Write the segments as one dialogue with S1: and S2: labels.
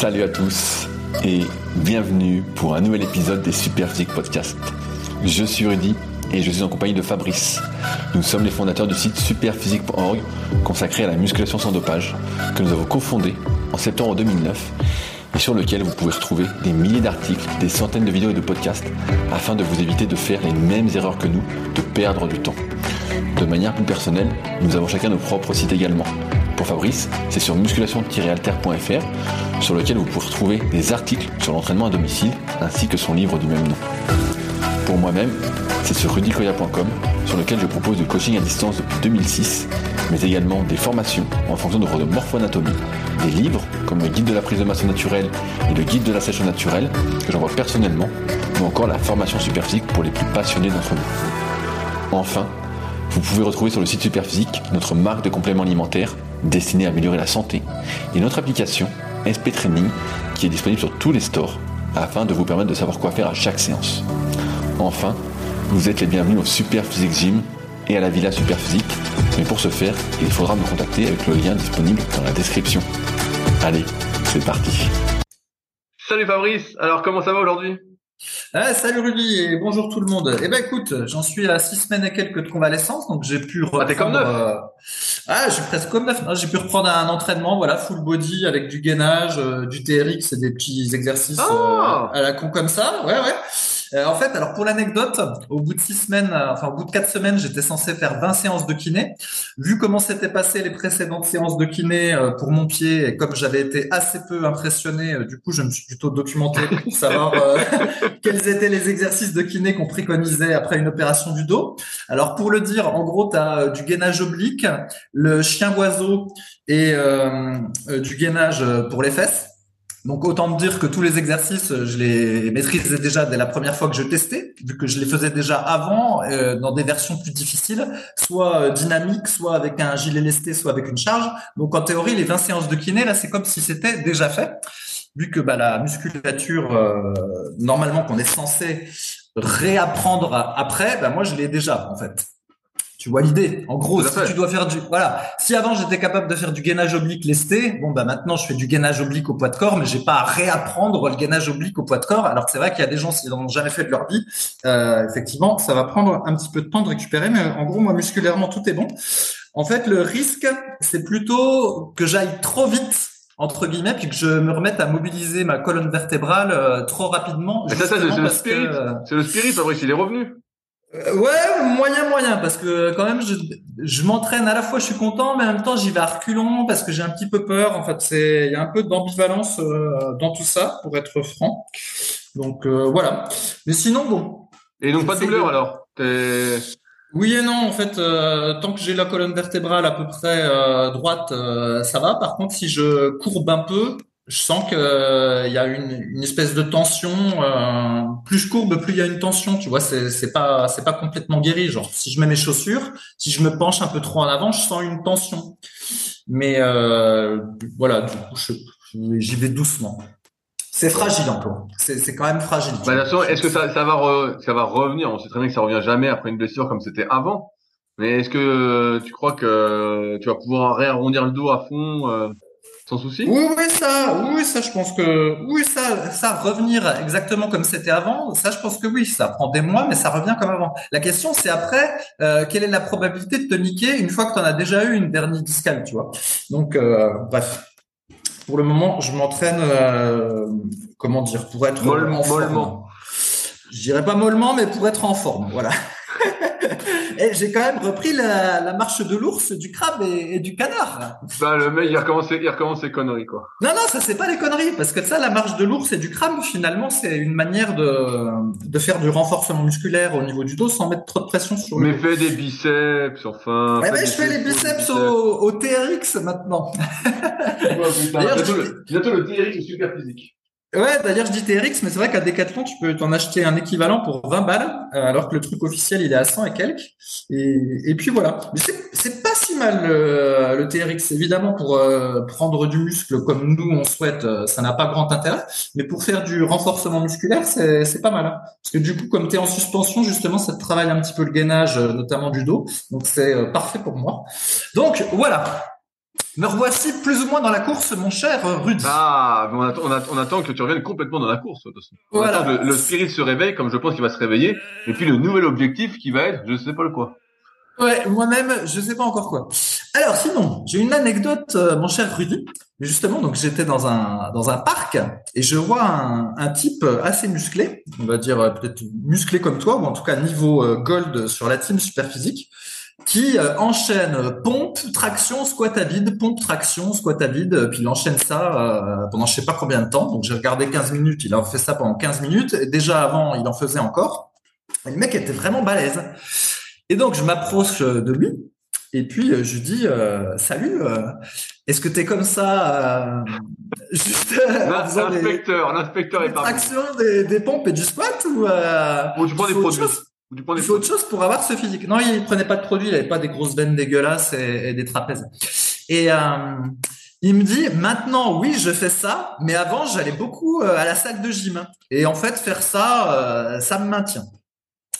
S1: Salut à tous et bienvenue pour un nouvel épisode des Super Physique Podcast. Je suis Rudy et je suis en compagnie de Fabrice. Nous sommes les fondateurs du site superphysique.org consacré à la musculation sans dopage que nous avons cofondé en septembre 2009 et sur lequel vous pouvez retrouver des milliers d'articles, des centaines de vidéos et de podcasts afin de vous éviter de faire les mêmes erreurs que nous, de perdre du temps. De manière plus personnelle, nous avons chacun nos propres sites également. Pour Fabrice, c'est sur musculation-alter.fr sur lequel vous pouvez retrouver des articles sur l'entraînement à domicile ainsi que son livre du même nom. Pour moi-même, c'est sur rudicoya.com sur lequel je propose du coaching à distance depuis 2006, mais également des formations en fonction de votre morpho-anatomie, des livres comme le guide de la prise de masse naturelle et le guide de la sèche naturelle que j'envoie personnellement, ou encore la formation superphysique pour les plus passionnés d'entre vous. Enfin, vous pouvez retrouver sur le site Superphysique notre marque de compléments alimentaires destinée à améliorer la santé et notre application SP Training qui est disponible sur tous les stores afin de vous permettre de savoir quoi faire à chaque séance. Enfin, vous êtes les bienvenus au Super Physique Gym et à la Villa Super Physique, mais pour ce faire, il faudra me contacter avec le lien disponible dans la description. Allez, c'est parti.
S2: Salut Fabrice, alors comment ça va aujourd'hui?
S3: Ah, salut Rudy et bonjour tout le monde. Eh ben écoute, j'en suis à six semaines et quelques de convalescence, donc j'ai pu
S2: reprendre. Ah, comme neuf. Euh,
S3: ah, j'ai presque comme neuf. J'ai pu reprendre un entraînement, voilà, full body avec du gainage, euh, du TRX et des petits exercices
S2: ah.
S3: euh, à la con comme ça. Ouais, ouais. Euh, en fait, alors pour l'anecdote, au bout de six semaines, euh, enfin au bout de quatre semaines, j'étais censé faire 20 séances de kiné. Vu comment s'étaient passées les précédentes séances de kiné euh, pour mon pied, et comme j'avais été assez peu impressionné, du coup, je me suis plutôt documenté pour savoir quels étaient les exercices de kiné qu'on préconisait après une opération du dos. Alors pour le dire, en gros, tu as du gainage oblique, le chien oiseau et du gainage pour les fesses. Donc autant me dire que tous les exercices, je les maîtrisais déjà dès la première fois que je testais, vu que je les faisais déjà avant euh, dans des versions plus difficiles, soit euh, dynamiques, soit avec un gilet lesté, soit avec une charge. Donc en théorie, les 20 séances de kiné, là, c'est comme si c'était déjà fait, vu que bah, la musculature, euh, normalement qu'on est censé réapprendre après, bah, moi je l'ai déjà en fait. Tu vois l'idée. En gros, si tu dois faire du, voilà. Si avant j'étais capable de faire du gainage oblique lesté, bon bah maintenant je fais du gainage oblique au poids de corps, mais j'ai pas à réapprendre le gainage oblique au poids de corps. Alors c'est vrai qu'il y a des gens s'ils n'en ont jamais fait de leur vie, euh, effectivement, ça va prendre un petit peu de temps de récupérer, mais en gros moi musculairement tout est bon. En fait, le risque, c'est plutôt que j'aille trop vite entre guillemets, puis que je me remette à mobiliser ma colonne vertébrale euh, trop rapidement.
S2: c'est le spirit. Euh, c'est le spirit, Fabrice, il est revenu.
S3: Euh, ouais, moyen, moyen, parce que quand même, je, je m'entraîne à la fois, je suis content, mais en même temps, j'y vais à reculons parce que j'ai un petit peu peur. En fait, c'est, il y a un peu d'ambivalence euh, dans tout ça, pour être franc. Donc euh, voilà. Mais sinon, bon.
S2: Et donc pas de douleur alors?
S3: Oui et non. En fait, tant que j'ai la colonne vertébrale à peu près droite, ça va. Par contre, si je courbe un peu, je sens qu'il euh, y a une, espèce de tension. Euh, plus je courbe, plus il y a une tension. Tu vois, c'est pas c'est pas complètement guéri. Genre, si je mets mes chaussures, si je me penche un peu trop en avant, je sens une tension. Mais euh, voilà, du coup, j'y vais doucement. C'est fragile encore. C'est quand même fragile.
S2: Bah, est-ce que ça ça va ça va revenir? On sait très bien que ça revient jamais après une blessure comme c'était avant. Mais est-ce que tu crois que tu vas pouvoir réarrondir le dos à fond sans souci?
S3: Oui, oui, ça, oui, ça, je pense que, oui, ça, ça, revenir exactement comme c'était avant, ça, je pense que oui, ça prend des mois, mais ça revient comme avant. La question, c'est après, euh, quelle est la probabilité de te niquer une fois que tu en as déjà eu une dernière discale, tu vois? Donc, euh, bref. Pour le moment, je m'entraîne, euh, comment dire, pour être
S2: mollement. mollement.
S3: Je dirais pas mollement, mais pour être en forme, voilà. Et j'ai quand même repris la, la marche de l'ours, du crabe et, du canard.
S2: Bah, le mec, il recommence, il recommence ses conneries, quoi.
S3: Non, non, ça, c'est pas les conneries. Parce que ça, la marche de l'ours et du crabe, finalement, c'est une manière de, de faire du renforcement musculaire au niveau du dos sans mettre trop de pression sur
S2: le Mais fais des biceps, enfin.
S3: Eh ben, je fais les biceps, Au, au, TRX maintenant.
S2: D'ailleurs, bientôt, le TRX est super physique.
S3: Ouais, d'ailleurs je dis TRX, mais c'est vrai qu'à Decathlon tu peux t'en acheter un équivalent pour 20 balles, euh, alors que le truc officiel il est à 100 et quelques. Et, puis voilà. Mais c'est pas si mal le, TRX, évidemment pour euh, prendre du muscle comme nous on souhaite, euh, ça n'a pas grand intérêt. Mais pour faire du renforcement musculaire, c'est pas mal. Hein. Parce que du coup, comme tu es en suspension, justement, ça te travaille un petit peu le gainage, notamment du dos. Donc c'est parfait pour moi. Donc voilà. Me revoici plus ou moins dans la course, mon cher Rudy.
S2: Ah, on attend, on, attend, que tu reviennes complètement dans la course. De toute façon.
S3: Voilà.
S2: le, le, spirit se réveille, comme je pense qu'il va se réveiller, et puis le nouvel objectif qui va être, je sais pas le quoi.
S3: Ouais, moi-même, je sais pas encore quoi. Alors sinon, j'ai une anecdote, euh, mon cher Rudy. Justement, donc j'étais dans un dans un parc et je vois un, un type assez musclé, on va dire euh, peut-être musclé comme toi ou en tout cas niveau euh, gold sur la team super physique, qui enchaîne pompe, traction, squat à vide, pompe, traction, squat à vide, puis il enchaîne ça pendant je sais pas combien de temps. Donc j'ai regardé 15 minutes, il a fait ça pendant 15 minutes. Et déjà avant, il en faisait encore. Et le mec était vraiment balèze. Et donc je m'approche de lui et puis je lui dis salut, est-ce que tu es comme ça
S2: juste L'inspecteur, l'inspecteur est
S3: parmi. des, des pompes et du squat ou,
S2: ou tu prends des produits.
S3: Il faut autre chose pour avoir ce physique. Non, il prenait pas de produits, il avait pas des grosses veines dégueulasses et, et des trapèzes. Et euh, il me dit maintenant oui je fais ça, mais avant j'allais beaucoup à la salle de gym. Et en fait faire ça, euh, ça me maintient.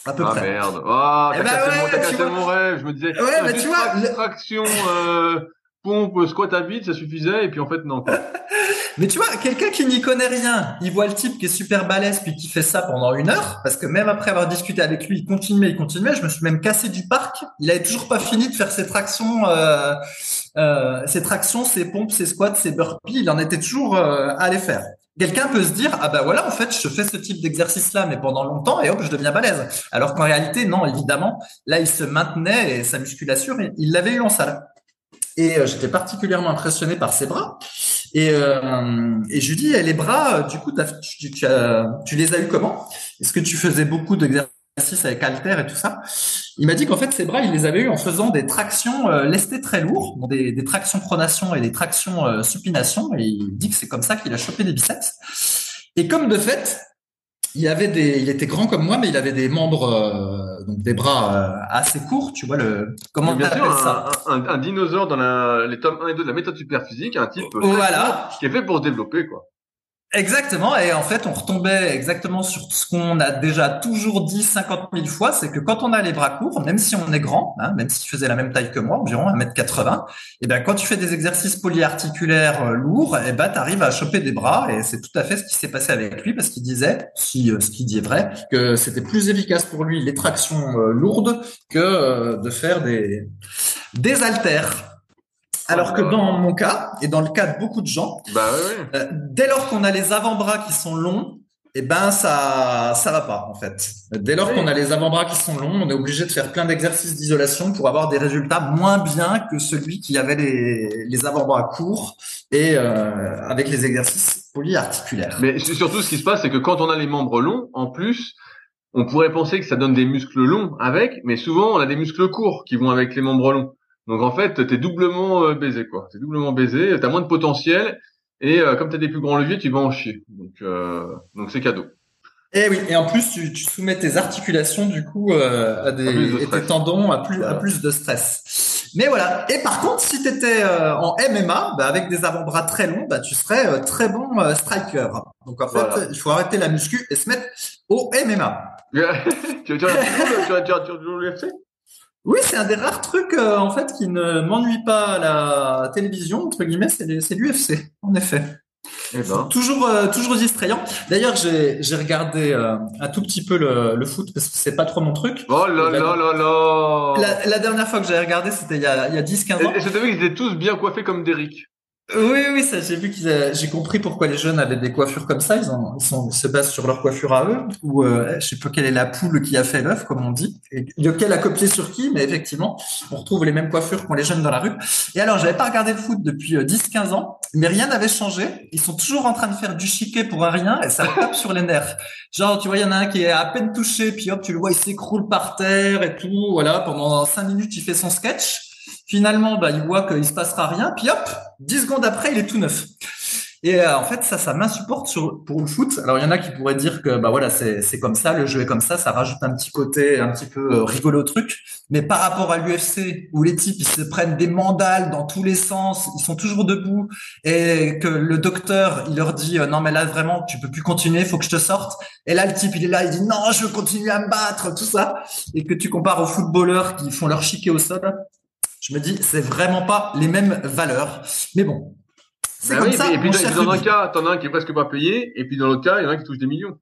S3: À peu
S2: ah
S3: près.
S2: merde. Oh, t'as
S3: ben
S2: cassé,
S3: ouais,
S2: mon, t'as
S3: tu
S2: cassé
S3: vois.
S2: mon rêve. Je me disais,
S3: Ouais,
S2: ah,
S3: mais tu vois, le-
S2: euh, pompe, squat à vide, ça suffisait. Et puis en fait, non.
S3: Mais tu vois, quelqu'un qui n'y connaît rien, il voit le type qui est super balèze puis qui fait ça pendant une heure, parce que même après avoir discuté avec lui, il continuait, il continuait. Je me suis même cassé du parc. Il avait toujours pas fini de faire ses tractions, euh, euh, ses tractions, ses pompes, ses squats, ses burpees. Il en était toujours euh, à les faire. Quelqu'un peut se dire ah bah voilà en fait je fais ce type d'exercice là mais pendant longtemps et hop je deviens balèze alors qu'en réalité non évidemment là il se maintenait et sa musculation il l'avait eu en salle et euh, j'étais particulièrement impressionné par ses bras et, je lui dis, les bras, euh, du coup, tu, les as eu comment? Est-ce que tu faisais beaucoup d'exercices avec halter et tout ça? Il m'a dit qu'en fait, ses bras, il les avait eu en faisant des tractions euh, lestées très lourds, donc des, tractions pronation et des tractions supination. Et il dit que c'est comme ça qu'il a chopé des biceps. Et comme de fait, il avait des, il était grand comme moi, mais il avait des membres, donc des bras euh, assez courts. Tu vois le, comment
S2: bien sûr,
S3: ça
S2: un, un, un dinosaure dans la, les tomes 1 et 2 de la méthode super physique, un type euh,
S3: Voilà.
S2: qui est fait pour se développer, quoi.
S3: Exactement, et en fait, on retombait exactement sur ce qu'on a déjà toujours dit 50 000 fois, c'est que quand on a les bras courts, même si on est grand, hein, même si tu faisais la même taille que moi, environ 1m80, et ben quand tu fais des exercices polyarticulaires euh, lourds, et ben tu arrives à choper des bras, et c'est tout à fait ce qui s'est passé avec lui, parce qu'il disait, si euh, ce qu'il dit est vrai, que c'était plus efficace pour lui les tractions euh, lourdes que de faire des des haltères. Alors que dans mon cas, et dans le cas de beaucoup de gens,
S2: Bah ouais,
S3: euh, dès lors qu'on a les avant-bras qui sont longs, eh ben ça ça va pas en fait. Dès lors
S2: Oui.
S3: qu'on a les avant-bras qui sont longs, on est obligé de faire plein d'exercices d'isolation pour avoir des résultats moins bien que celui qui avait les, les avant-bras courts et euh, avec les exercices polyarticulaires.
S2: Mais surtout, ce qui se passe, c'est que quand on a les membres longs, en plus, on pourrait penser que ça donne des muscles longs avec, mais souvent, on a des muscles courts qui vont avec les membres longs. Donc en fait, t'es doublement euh, baisé, quoi. T'es doublement baisé, t'as moins de potentiel, et euh, comme t'as des plus grands leviers, tu vas en chier. Donc euh, donc c'est cadeau.
S3: Et oui, et en plus tu, tu soumets tes articulations du coup euh, à des
S2: À plus de
S3: et tes tendons à plus à plus de stress. Mais voilà. Et par contre, si tu étais en MMA, bah, avec des avant-bras très longs, bah, tu serais euh, très bon euh, striker. Donc en fait,
S2: Voilà.
S3: il faut arrêter la muscu et se mettre au MMA.
S2: tu regardes toujours l'UFC
S3: Oui, c'est un des rares trucs euh, en fait qui ne m'ennuie pas à la télévision entre guillemets, c'est l'UFC en effet.
S2: Eh ben.
S3: Toujours, euh, toujours distrayant. D'ailleurs, j'ai j'ai regardé euh, un tout petit peu le, le foot parce que c'est pas trop mon truc.
S2: Oh là là là là
S3: La, la dernière fois que j'ai regardé, c'était il y a, il y a 10-15 ans.
S2: Et, et je savais qu'ils étaient tous bien coiffés comme Derrick.
S3: Oui, oui, ça, j'ai vu qu'ils, j'ai compris pourquoi les jeunes avaient des coiffures comme ça. Ils, ils, se basent sur leur coiffure à eux. Ou euh, je sais pas quelle est la poule qui a fait l'œuf, comme on dit. Et lequel a copié sur qui, mais effectivement, on retrouve les mêmes coiffures qu'ont les jeunes dans la rue. Et alors, j'avais pas regardé le foot depuis euh, 10-15 ans, mais rien n'avait changé. Ils sont toujours en train de faire du chiquet pour un rien et ça tape sur les nerfs. Genre, tu vois, il y en a un qui est à peine touché, puis hop, tu le vois, il s'écroule par terre et tout. Voilà, pendant 5 minutes, il fait son sketch. Finalement, bah, il voit qu'il se passera rien, puis hop, 10 secondes après, il est tout neuf. Et euh, en fait, ça, ça m'insupporte pour le foot. Alors, il y en a qui pourraient dire que bah voilà, c'est c'est comme ça, le jeu est comme ça, ça rajoute un petit côté un petit peu euh, rigolo au truc. Mais par rapport à l'UFC, où les types ils se prennent des mandales dans tous les sens, ils sont toujours debout, et que le docteur il leur dit euh, non mais là vraiment tu peux plus continuer, faut que je te sorte. Et là le type il est là, il dit non je veux continuer à me battre, tout ça, et que tu compares aux footballeurs qui font leur chiquet au sol. Je me dis, c'est vraiment pas les mêmes valeurs. Mais bon, c'est
S2: Ben
S3: comme
S2: oui,
S3: ça.
S2: et puis dans, un cas, t'en as un qui est presque pas payé, et puis dans l'autre cas, il y en a un qui touche des millions.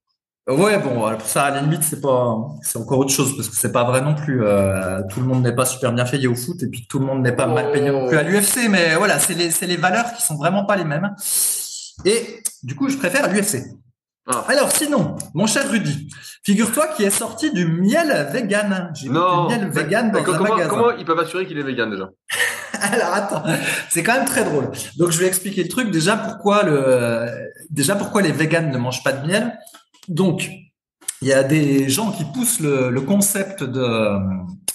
S3: Ouais, bon, pour ça, à la limite, c'est pas, c'est encore autre chose parce que c'est pas vrai non plus. euh, tout le monde n'est pas super bien payé au foot et puis tout le monde n'est pas mal payé non plus à l'UFC. Mais voilà, c'est les, c'est les valeurs qui sont vraiment pas les mêmes. Et du coup, je préfère l'UFC.
S2: Ah.
S3: Alors sinon, mon cher Rudy, figure-toi qu'il est sorti du miel vegan. J'ai
S2: Non.
S3: du miel vegan dans un
S2: comment,
S3: magasin.
S2: comment ils peuvent assurer qu'il est vegan déjà
S3: Alors attends, c'est quand même très drôle. Donc je vais expliquer le truc. Déjà pourquoi le, déjà pourquoi les véganes ne mangent pas de miel? Donc il y a des gens qui poussent le, le concept de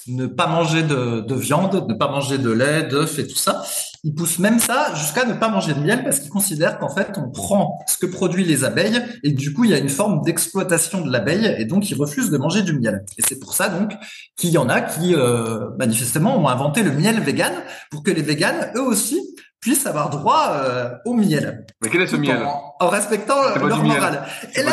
S3: ne pas manger de, de viande, ne pas manger de lait, d'œufs et tout ça. Ils poussent même ça jusqu'à ne pas manger de miel parce qu'ils considèrent qu'en fait on prend ce que produisent les abeilles et du coup il y a une forme d'exploitation de l'abeille et donc ils refusent de manger du miel. Et c'est pour ça donc qu'il y en a qui euh, manifestement ont inventé le miel vegan pour que les véganes, eux aussi, puissent avoir droit euh, au miel.
S2: Mais quel est ce miel?
S3: En, en respectant leur morale. Et là,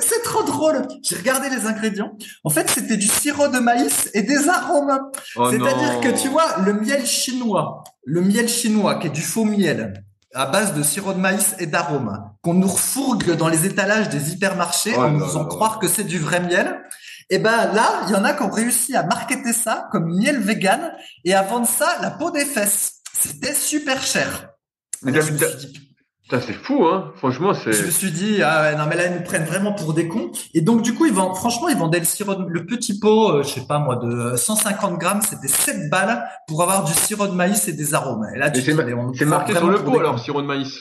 S3: c'est trop drôle. J'ai regardé les ingrédients. En fait, c'était du sirop de maïs et des arômes.
S2: Oh
S3: C'est-à-dire que tu vois, le miel chinois, le miel chinois qui est du faux miel à base de sirop de maïs et d'arômes, qu'on nous refourgue dans les étalages des hypermarchés
S2: Oh
S3: en nous faisant croire que c'est du vrai miel. Et ben là, il y en a qui ont réussi à marketer ça comme miel vegan et à vendre ça la peau des fesses. C'était super cher.
S2: Mais Putain, c'est fou, hein. Franchement, c'est.
S3: je me suis dit, ah ouais, non mais là ils nous prennent vraiment pour des cons. Et donc du coup, ils vendent, franchement, ils vendaient le sirop, de- le petit pot, euh, je sais pas moi, de 150 grammes, c'était 7 balles pour avoir du sirop de maïs et des arômes. Et là, tu
S2: c'est ma- marqué sur le pot alors, sirop de maïs.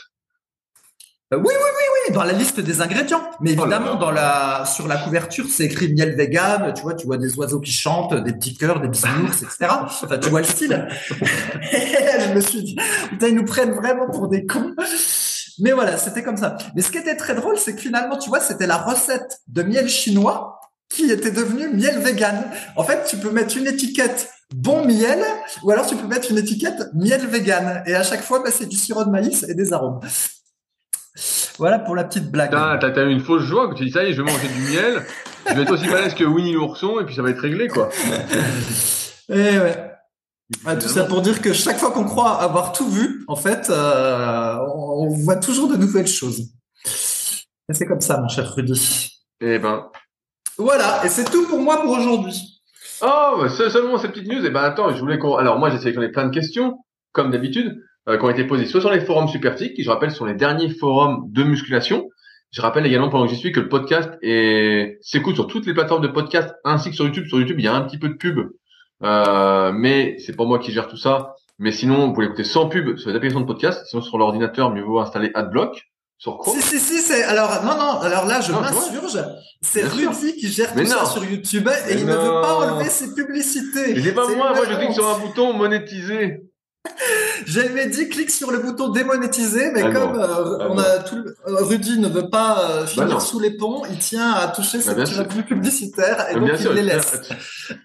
S3: Euh, oui, oui, oui, dans la liste des ingrédients. Mais
S2: Oh
S3: évidemment, dans la, sur la couverture, c'est écrit miel vegan. Tu vois, tu vois des oiseaux qui chantent, des petits cœurs, des bisounours, etc. Enfin, tu vois le style. Je me suis dit, putain, ils nous prennent vraiment pour des cons. Mais voilà, c'était comme ça. Mais ce qui était très drôle, c'est que finalement, tu vois, c'était la recette de miel chinois qui était devenue miel vegan. En fait, tu peux mettre une étiquette bon miel, ou alors tu peux mettre une étiquette miel vegan. Et à chaque fois, bah, c'est du sirop de maïs et des arômes. Voilà pour la petite blague.
S2: T'as t'as eu une fausse joie que tu dis ça y est, je vais manger du miel. Je vais être aussi balèze que Winnie l'ourson et puis ça va être réglé quoi.
S3: Et ouais. Ah, tout ça pour dire que chaque fois qu'on croit avoir tout vu, en fait, euh, on voit toujours de nouvelles choses. Et c'est comme ça, mon cher Rudy.
S2: Eh ben.
S3: Voilà, et c'est tout pour moi pour aujourd'hui.
S2: Oh, bah, se- seulement ces petites news. Eh ben attends, je voulais qu'on. Alors moi, j'ai sélectionné plein de questions, comme d'habitude, euh, qui ont été posées soit sur les forums Superphysique, qui je rappelle sont les derniers forums de musculation. Je rappelle également pendant que j'y suis que le podcast est s'écoute sur toutes les plateformes de podcast ainsi que sur YouTube. Sur YouTube, il y a un petit peu de pub, euh, mais c'est pas moi qui gère tout ça. Mais sinon, vous pouvez écouter sans pub sur les applications de podcast. Sinon, sur l'ordinateur, mieux vaut installer AdBlock. Sur quoi?
S3: Si, si, si, c'est, alors, non, non, alors là, je m'insurge. C'est
S2: sûr.
S3: Rudy qui gère
S2: Mais
S3: tout ça sur YouTube et
S2: Mais
S3: il ne veut pas enlever ses publicités.
S2: Mais c'est pas moi, moi je clique
S3: honte.
S2: sur un bouton monétiser.
S3: J'avais dit clique sur le bouton démonétiser, mais
S2: Ah non.
S3: comme euh,
S2: Ah
S3: on
S2: non.
S3: a tout, le- euh, Rudy ne veut pas euh, finir
S2: non.
S3: sous les ponts, il tient à toucher ses
S2: Bah, bien
S3: petits revenus publicitaires et
S2: Mais
S3: donc
S2: bien
S3: il
S2: sûr,
S3: les laisse.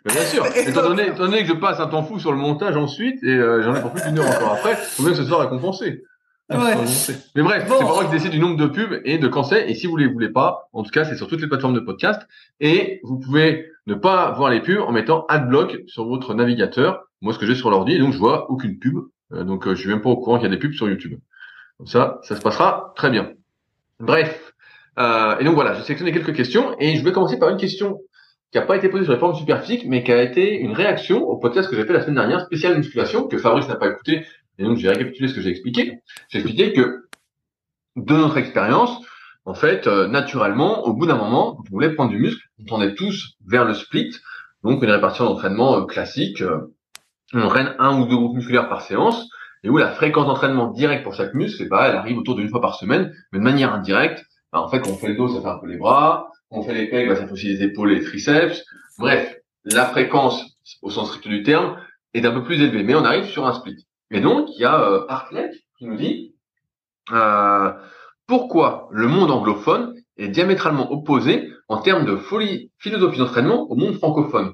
S2: Mais bien sûr.
S3: Et
S2: Étant
S3: donc-
S2: donné, étant donné que je passe un temps fou sur le montage ensuite, et euh, j'en ai pour plus d'une heure encore après, faut bien que ce soit récompensé.
S3: Ouais.
S2: Mais bref,
S3: Bon.
S2: c'est pas moi qui décide du nombre de pubs et de quand c'est. Et si vous les voulez pas, en tout cas, c'est sur toutes les plateformes de podcast. Et vous pouvez ne pas voir les pubs en mettant AdBlock sur votre navigateur. Moi, ce que j'ai sur l'ordi, et donc je vois aucune pub. Euh, donc, euh, je suis même pas au courant qu'il y a des pubs sur YouTube. Comme ça, ça se passera très bien. Bref. Euh, et donc voilà, j'ai sélectionné quelques questions et je vais commencer par une question qui n'a pas été posée sur les formes superphysiques, mais qui a été une réaction au podcast que j'ai fait la semaine dernière, spécial musculation, que Fabrice n'a pas écouté. Et donc, j'ai récapitulé ce que j'ai expliqué. J'ai expliqué que, de notre expérience, en fait, euh, naturellement, au bout d'un moment, quand on voulait prendre du muscle, on tendait tous vers le split, donc une répartition d'entraînement euh, classique. euh, on entraîne un ou deux groupes musculaires par séance, et où la fréquence d'entraînement direct pour chaque muscle, eh ben, elle arrive autour d'une fois par semaine, mais de manière indirecte. Ben, en fait, quand on fait le dos, ça fait un peu les bras. Quand on fait les pecs, ben, ça fait aussi les épaules et les triceps. Bref, la fréquence, au sens strict du terme, est un peu plus élevée, mais on arrive sur un split. Et donc, il y a euh, qui nous dit euh, pourquoi le monde anglophone est diamétralement opposé en termes de folie, philosophie d'entraînement au monde francophone.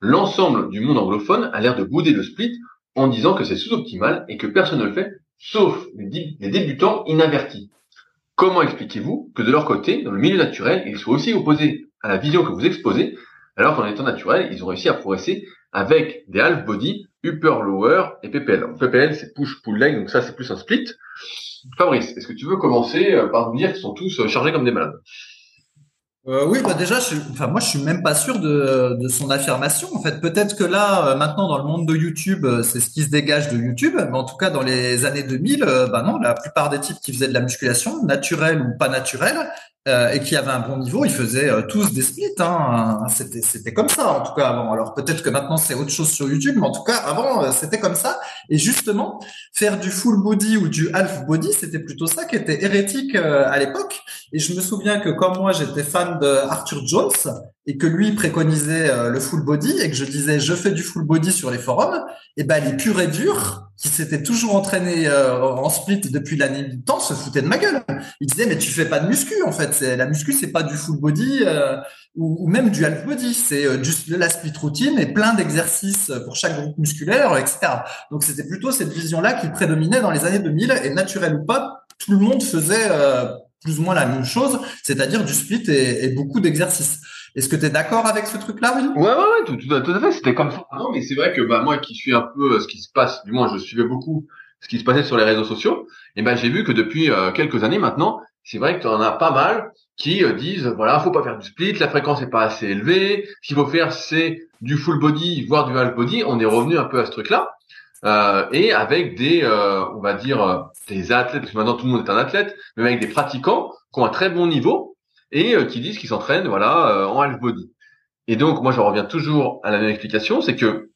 S2: L'ensemble du monde anglophone a l'air de bouder le split en disant que c'est sous-optimal et que personne ne le fait, sauf les, dé- les débutants inavertis. Comment expliquez-vous que de leur côté, dans le milieu naturel, ils soient aussi opposés à la vision que vous exposez, alors qu'en étant naturel, ils ont réussi à progresser avec des half-body upper lower et PPL. PPL c'est push pull leg, donc ça c'est plus un split. Fabrice, est-ce que tu veux commencer euh, par nous dire qu'ils sont tous euh, chargés comme des malades?
S3: Euh, oui, bah déjà, moi, je suis même pas sûr de, son affirmation. En fait, peut-être que là, maintenant, dans le monde de YouTube, c'est ce qui se dégage de YouTube. Mais en tout cas, dans les années 2000, bah la plupart des types qui faisaient de la musculation, naturelle ou pas naturelle, euh, et qui avaient un bon niveau, ils faisaient euh, tous des splits. Hein. C'était, c'était comme ça en tout cas avant. Alors peut-être que maintenant c'est autre chose sur YouTube, mais en tout cas avant euh, c'était comme ça. Et justement, faire du full body ou du half body, c'était plutôt ça qui était hérétique à l'époque. Et je me souviens que comme moi j'étais fan de Arthur Jones et que lui préconisait le full body et que je disais je fais du full body sur les forums, et ben les purs et durs qui s'étaient toujours entraînés en split depuis l'année du temps se foutaient de ma gueule. Ils disaient mais tu fais pas de muscu en fait la muscu, c'est pas du full body euh, ou, même du half body. C'est euh, juste la split routine et plein d'exercices pour chaque groupe musculaire, etc. Donc c'était plutôt cette vision-là qui prédominait dans les années 2000 et naturel ou pas, tout le monde faisait euh, plus ou moins la même chose, c'est-à-dire du split et, beaucoup d'exercices. Est-ce que tu es d'accord avec ce truc-là, oui
S2: Ouais, ouais, ouais, tout, à fait. C'était comme ça. Non, mais c'est vrai que bah moi qui suis un peu ce qui se passe, du moins je suivais beaucoup ce qui se passait sur les réseaux sociaux, et ben j'ai vu que depuis quelques années maintenant, c'est vrai que tu en as pas mal qui euh, disent voilà, faut pas faire du split, la fréquence est pas assez élevée, ce qu'il faut faire c'est du full body voire du half body. On est revenu un peu à ce truc-là. Euh, et avec des, euh, on va dire, euh, des athlètes, parce que maintenant tout le monde est un athlète, mais avec des pratiquants qui ont un très bon niveau et qui disent qu'ils s'entraînent, voilà, en half body. Et donc, moi, je reviens toujours à la même explication, c'est que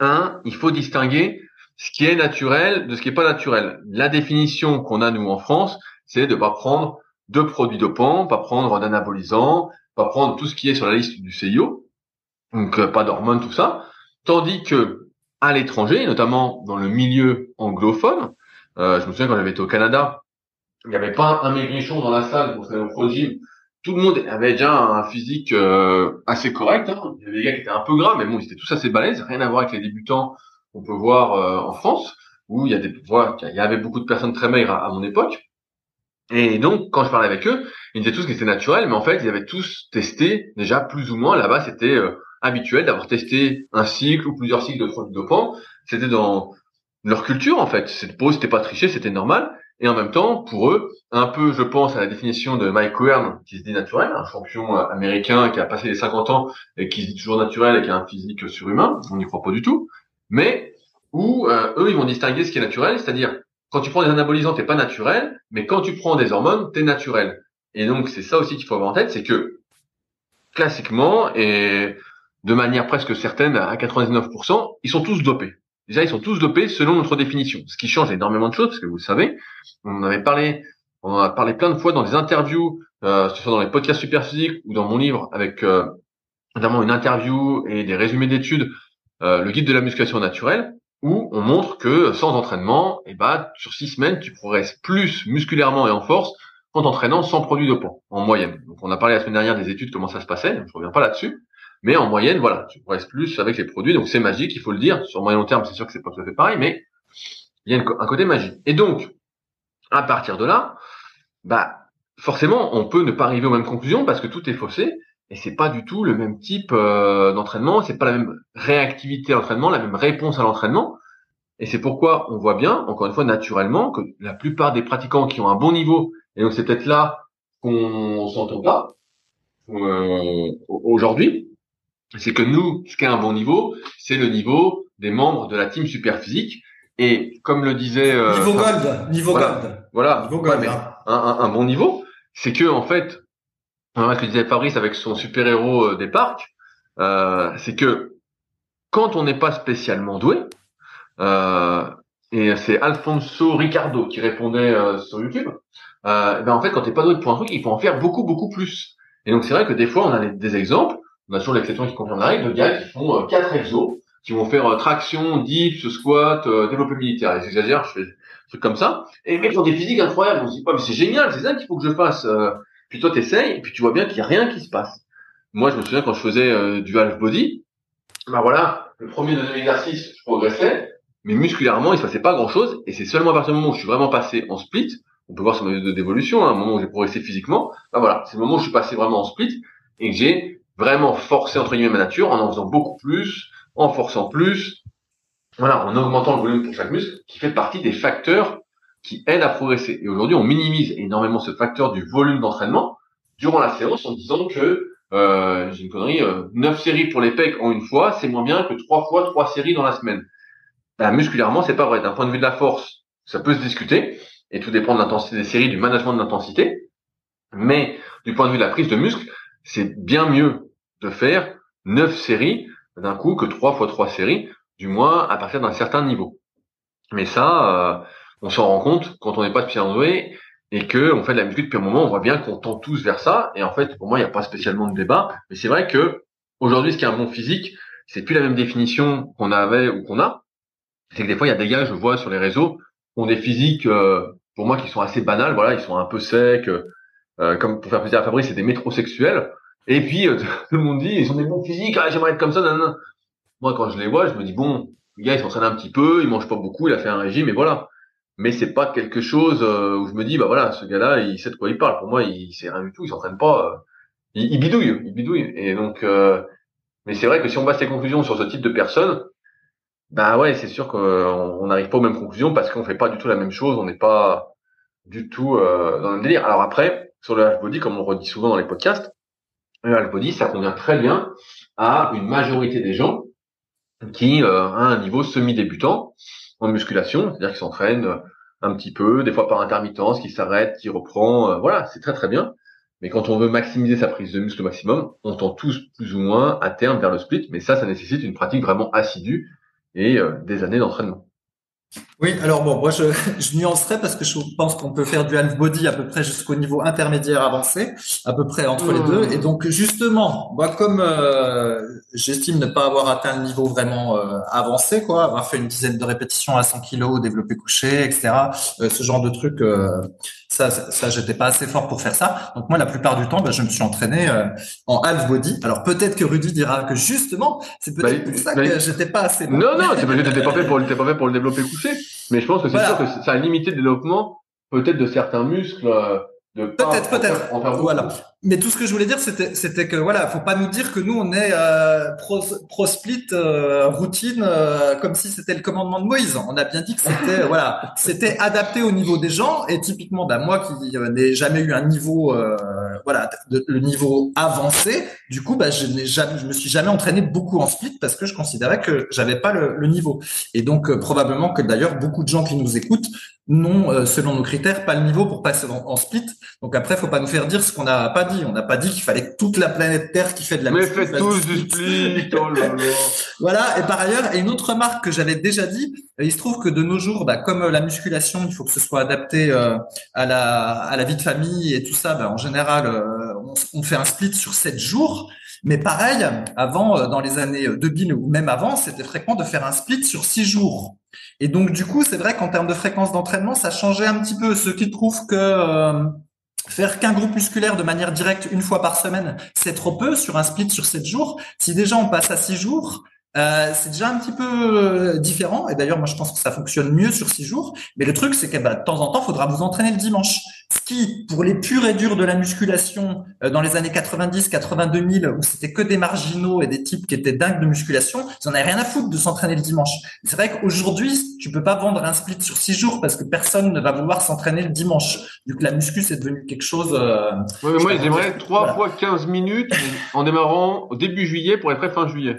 S2: un, il faut distinguer ce qui est naturel de ce qui est pas naturel. La définition qu'on a nous en France, c'est de pas prendre de produits dopants, pas prendre d'anabolisants, pas prendre tout ce qui est sur la liste du CIO, donc euh, pas d'hormones, tout ça. Tandis que à l'étranger, notamment dans le milieu anglophone, euh, je me souviens quand j'avais été au Canada, il n'y avait pas un maigrichon dans la salle pour faire au. Tout le monde avait déjà un physique euh, assez correct. Hein. Il y avait des gars qui étaient un peu gras, mais bon, ils étaient tous assez balèzes. Rien à voir avec les débutants qu'on peut voir en France, où il y a des, il y avait beaucoup de personnes très maigres à mon époque. Et donc, quand je parlais avec eux, ils disaient tous que c'était naturel, mais en fait, ils avaient tous testé déjà plus ou moins. Là-bas, c'était euh, habituel d'avoir testé un cycle ou plusieurs cycles de produits dopants. C'était dans leur culture, en fait. Cette pause, c'était pas triché, c'était normal. Et en même temps, pour eux, un peu, je pense, à la définition de Mike Wern, qui se dit naturel, un champion euh, américain qui a passé les 50 ans et qui se dit toujours naturel et qui a un physique surhumain. On n'y croit pas du tout. Mais où euh, eux, ils vont distinguer ce qui est naturel, c'est-à-dire quand tu prends des anabolisants, t'es pas naturel, mais quand tu prends des hormones, t'es naturel. Et donc c'est ça aussi qu'il faut avoir en tête, c'est que classiquement et de manière presque certaine à 99%, ils sont tous dopés. Déjà, ils sont tous dopés selon notre définition, ce qui change énormément de choses, parce que vous le savez, on en avait parlé, on en a parlé plein de fois dans des interviews, euh, ce soit dans les podcasts super physiques ou dans mon livre, avec euh, notamment une interview et des résumés d'études, euh, le guide de la musculation naturelle où on montre que sans entraînement, et eh ben, sur six semaines, tu progresses plus musculairement et en force qu'en t'entraînant sans produit dopant, en moyenne. Donc on a parlé la semaine dernière des études, comment ça se passait, je reviens pas là-dessus, mais en moyenne, voilà, tu progresses plus avec les produits, donc c'est magique, il faut le dire. Sur moyen terme, c'est sûr que c'est pas tout à fait pareil, mais il y a un côté magique. Et donc, à partir de là, bah forcément, on peut ne pas arriver aux mêmes conclusions parce que tout est faussé, et c'est pas du tout le même type euh, d'entraînement, c'est pas la même réactivité à l'entraînement, la même réponse à l'entraînement. Et c'est pourquoi on voit bien, encore une fois, naturellement, que la plupart des pratiquants qui ont un bon niveau, et donc c'est peut-être là qu'on s'entend pas euh, aujourd'hui, c'est que nous, ce qui est un bon niveau, c'est le niveau des membres de la team super physique. Et comme le disait
S3: euh, niveau gold, niveau gold,
S2: voilà, niveau gold, hein. un, un, bon niveau, c'est que en fait, ce que disait Fabrice avec son super-héros euh, des parcs, euh, c'est que quand on n'est pas spécialement doué, euh, et c'est Alfonso Ricardo qui répondait sur YouTube, ben en fait quand t'es pas doué pour un truc, il faut en faire beaucoup beaucoup plus. Et donc c'est vrai que des fois on a des, exemples, on a toujours l'exception qui confirme la règle, de gars qui font quatre exos, qui vont faire traction, dips, squat, développé militaire. Et j'exagère, je fais des trucs comme ça. Et les mecs ont des physiques incroyables. On se dit pas mais c'est génial, c'est ça qu'il faut que je fasse. Puis toi, t'essayes, et puis tu vois bien qu'il n'y a rien qui se passe. Moi, je me souviens quand je faisais euh, du half body, bah voilà, le premier, deuxième exercice, je progressais, mais musculairement, il se passait pas grand chose, et c'est seulement à partir du moment où je suis vraiment passé en split, on peut voir sur ma vidéo d'évolution, hein, un moment où j'ai progressé physiquement, bah voilà, c'est le moment où je suis passé vraiment en split, et que j'ai vraiment forcé entre guillemets ma nature en en faisant beaucoup plus, en forçant plus, voilà, en augmentant le volume pour chaque muscle, qui fait partie des facteurs qui aident à progresser. Et aujourd'hui, on minimise énormément ce facteur du volume d'entraînement durant la séance en disant que euh, j'ai une connerie, euh, 9 séries pour les pecs en une fois, c'est moins bien que 3 fois 3 séries dans la semaine. Ben, musculairement, c'est pas vrai. D'un point de vue de la force, ça peut se discuter, et tout dépend de l'intensité des séries, du management de l'intensité. Mais du point de vue de la prise de muscle, c'est bien mieux de faire 9 séries d'un coup que 3 fois 3 séries, du moins à partir d'un certain niveau. Mais ça, euh, on s'en rend compte quand on n'est pas doué et que on fait de la muscu depuis un moment, on voit bien qu'on tend tous vers ça. Et en fait, pour moi, il n'y a pas spécialement de débat. Mais c'est vrai que aujourd'hui, ce qui est un bon physique, c'est plus la même définition qu'on avait ou qu'on a. C'est que des fois, il y a des gars, je vois sur les réseaux, qui ont des physiques, euh, pour moi, qui sont assez banales. Voilà, ils sont un peu secs. Euh, comme pour faire plaisir à Fabrice, c'est des métrosexuels. Et puis, euh, tout le monde dit, ils ont des bons physiques, ah, j'aimerais être comme ça. Moi, quand je les vois, je me dis, bon, le gars, il s'entraîne un petit peu, il mange pas beaucoup, il a fait un régime, et voilà. Mais c'est pas quelque chose euh, où je me dis bah voilà ce gars-là il sait de quoi il parle. Pour moi il sait rien du tout il s'entraîne pas euh, il, bidouille il bidouille. Et donc euh, mais c'est vrai que si on base ses conclusions sur ce type de personnes bah ouais c'est sûr qu'on n'arrive pas aux mêmes conclusions parce qu'on fait pas du tout la même chose on n'est pas du tout dans le délire. Alors après sur le half body comme on le redit souvent dans les podcasts half body ça convient très bien à une majorité des gens qui a un niveau semi débutant en musculation, c'est-à-dire qu'il s'entraîne euh, un petit peu, des fois par intermittence, qui s'arrête, qui reprend, euh, voilà, c'est très très bien. Mais quand on veut maximiser sa prise de muscle au maximum, on tend tous plus ou moins à terme vers le split, mais ça, ça nécessite une pratique vraiment assidue et euh, des années d'entraînement.
S3: Oui, alors bon, moi je, je nuancerai parce que je pense qu'on peut faire du half body à peu près jusqu'au niveau intermédiaire avancé, à peu près entre les deux. Et donc justement, moi comme euh, j'estime ne pas avoir atteint le niveau vraiment euh, avancé, quoi, avoir fait une dizaine de répétitions à 100 kg, développé couché, etc. Euh, ce genre de truc, ça, ça, j'étais pas assez fort pour faire ça. Donc moi, la plupart du temps, bah, je me suis entraîné en half body. Alors peut-être que Rudy dira que justement, c'est peut-être bah, pour ça bah, que j'étais pas assez.
S2: Bon. Non, non, c'est parce que t'étais pas fait pour, pas fait pour le développer couché. Mais je pense que c'est sûr que ça a limité le développement peut-être de certains muscles. Euh,
S3: Peut-être, peut-être. Voilà. Mais tout ce que je voulais dire, c'était, c'était que voilà, faut pas nous dire que nous on est euh, pro, pro split euh, routine euh, comme si c'était le commandement de Moïse. On a bien dit que c'était voilà, c'était adapté au niveau des gens et typiquement, bah, moi qui n'ai jamais eu un niveau voilà, le niveau avancé, du coup, bah, je n'ai jamais, je me suis jamais entraîné beaucoup en split parce que je considérais que j'avais pas le, le, niveau. Et donc probablement que d'ailleurs beaucoup de gens qui nous écoutent n'ont, selon nos critères, pas le niveau pour passer en, en split. Donc après, faut pas nous faire dire ce qu'on n'a pas dit. On n'a pas dit qu'il fallait que toute la planète Terre qui fait de la
S2: Mais faites tous du split. Oh
S3: voilà. Et par ailleurs, et une autre remarque que j'avais déjà dit, euh, il se trouve que de nos jours, bah, comme la musculation, il faut que ce soit adapté euh, à la à la vie de famille et tout ça. Bah, en général, euh, on, on, fait un split sur sept jours. Mais pareil, avant, dans les années 2000 ou même avant, c'était fréquent de faire un split sur six jours. Et donc, du coup, c'est vrai qu'en termes de fréquence d'entraînement, ça changeait un petit peu. Ce qui trouve que Faire qu'un groupe musculaire de manière directe une fois par semaine, c'est trop peu sur un split sur sept jours. Si déjà on passe à six jours, euh, c'est déjà un petit peu euh, différent. Et d'ailleurs, moi, je pense que ça fonctionne mieux sur six jours. Mais le truc, c'est que bah, de temps en temps, il faudra vous entraîner le dimanche. Ce qui, pour les purs et durs de la musculation, euh, dans les années 90, 82 000, où c'était que des marginaux et des types qui étaient dingues de musculation, ils n'en avaient rien à foutre de s'entraîner le dimanche. C'est vrai qu'aujourd'hui, tu peux pas vendre un split sur six jours parce que personne ne va vouloir s'entraîner le dimanche. Vu que la muscu, c'est devenu quelque chose... Euh,
S2: mais moi, j'aimerais trois fois 15 minutes en démarrant au début juillet pour être prêt fin juillet.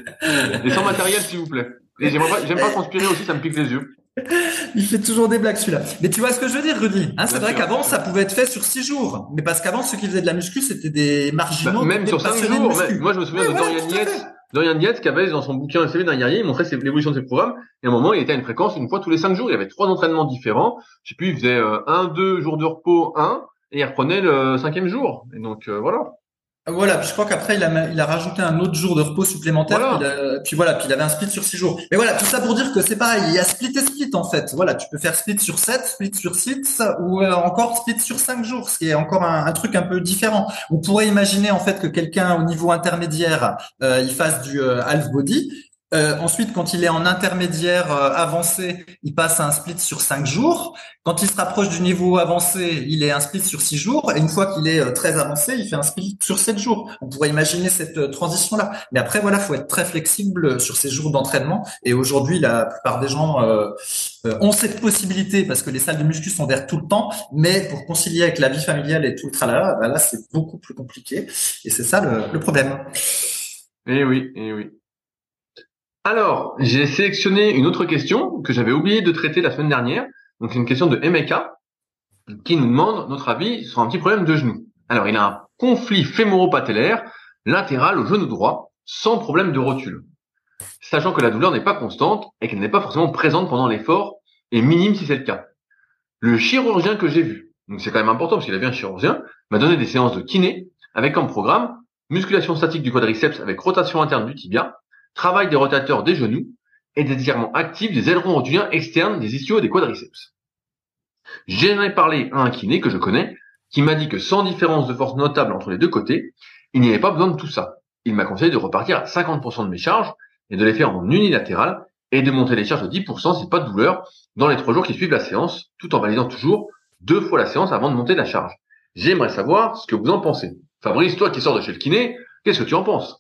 S2: Et sans matériel, s'il vous plaît. Et j'aime pas, pas transpirer aussi, ça me pique les yeux.
S3: Il fait toujours des blagues celui-là. Mais tu vois ce que je veux dire, Rudy hein, C'est vrai qu'avant, ça pouvait être fait sur six jours. Mais parce qu'avant, ceux qui faisaient de la muscu, c'était des marginaux.
S2: Bah, même sur cinq jours. Moi, je me souviens de Dorian Yates. Dorian Yates qui avait dans son bouquin le CV d'un guerrier, il montrait l'évolution de ses programmes. Et à un moment, il était à une fréquence une fois tous les cinq jours. Il y avait trois entraînements différents. Je sais plus, il faisait euh, un, deux jours de repos, un, et il reprenait le cinquième jour. Et donc euh, voilà.
S3: Voilà, puis je crois qu'après il a, il a rajouté un autre jour de repos supplémentaire. Puis, voilà, puis il avait un split sur six jours. Mais voilà, tout ça pour dire que c'est pareil, il y a split et split en fait. Voilà, tu peux faire split sur 7, split sur 6 ou euh, encore split sur 5 jours, ce qui est encore un, truc un peu différent. On pourrait imaginer en fait que quelqu'un au niveau intermédiaire, euh, il fasse du euh, half body Euh, ensuite, quand il est en intermédiaire euh, avancé, il passe à un split sur cinq jours. Quand il se rapproche du niveau avancé, il est un split sur six jours. Et une fois qu'il est euh, très avancé, il fait un split sur sept jours. On pourrait imaginer cette transition-là. Mais après, voilà, faut être très flexible sur ces jours d'entraînement. Et aujourd'hui, la plupart des gens ont cette possibilité parce que les salles de muscu sont vertes tout le temps. Mais pour concilier avec la vie familiale et tout le tralala, bah là, c'est beaucoup plus compliqué. Et c'est ça le, le problème.
S2: Eh oui, eh oui. Alors, j'ai sélectionné une autre question que j'avais oublié de traiter la semaine dernière. Donc, c'est une question de Emeka qui nous demande notre avis sur un petit problème de genou. Alors, il a un conflit fémoro-patellaire latéral au genou droit sans problème de rotule. Sachant que la douleur n'est pas constante et qu'elle n'est pas forcément présente pendant l'effort et minime si c'est le cas. Le chirurgien que j'ai vu, donc c'est quand même important parce qu'il a bien un chirurgien, m'a donné des séances de kiné avec comme programme musculation statique du quadriceps avec rotation interne du tibia, travail des rotateurs des genoux et des étirements actifs des ailerons rotuliens externes des ischios et des quadriceps. J'en ai parlé à un kiné que je connais, qui m'a dit que sans différence de force notable entre les deux côtés, il n'y avait pas besoin de tout ça. Il m'a conseillé de repartir à 50% de mes charges et de les faire en unilatéral et de monter les charges de 10% si pas de douleur dans les trois jours qui suivent la séance, tout en validant toujours deux fois la séance avant de monter la charge. J'aimerais savoir ce que vous en pensez. Fabrice, toi qui sors de chez le kiné, qu'est-ce que tu en penses?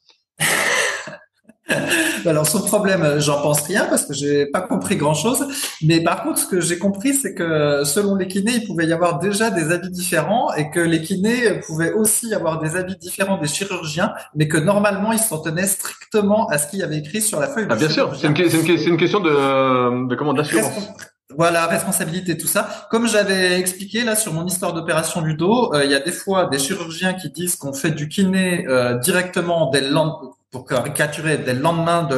S3: Alors son problème, j'en pense rien parce que j'ai pas compris grand chose. Mais par contre, ce que j'ai compris, c'est que selon les kinés, il pouvait y avoir déjà des avis différents et que les kinés pouvaient aussi avoir des avis différents des chirurgiens, mais que normalement ils s'en tenaient strictement à ce qu'il y avait écrit sur la feuille.
S2: Ah bien sûr, c'est une, une, question de, de comment d'assurance.
S3: Voilà, responsabilité, tout ça. Comme j'avais expliqué là sur mon histoire d'opération du dos, euh, il y a des fois des chirurgiens qui disent qu'on fait du kiné euh, directement dès le lendemain, pour caricaturer dès le lendemain de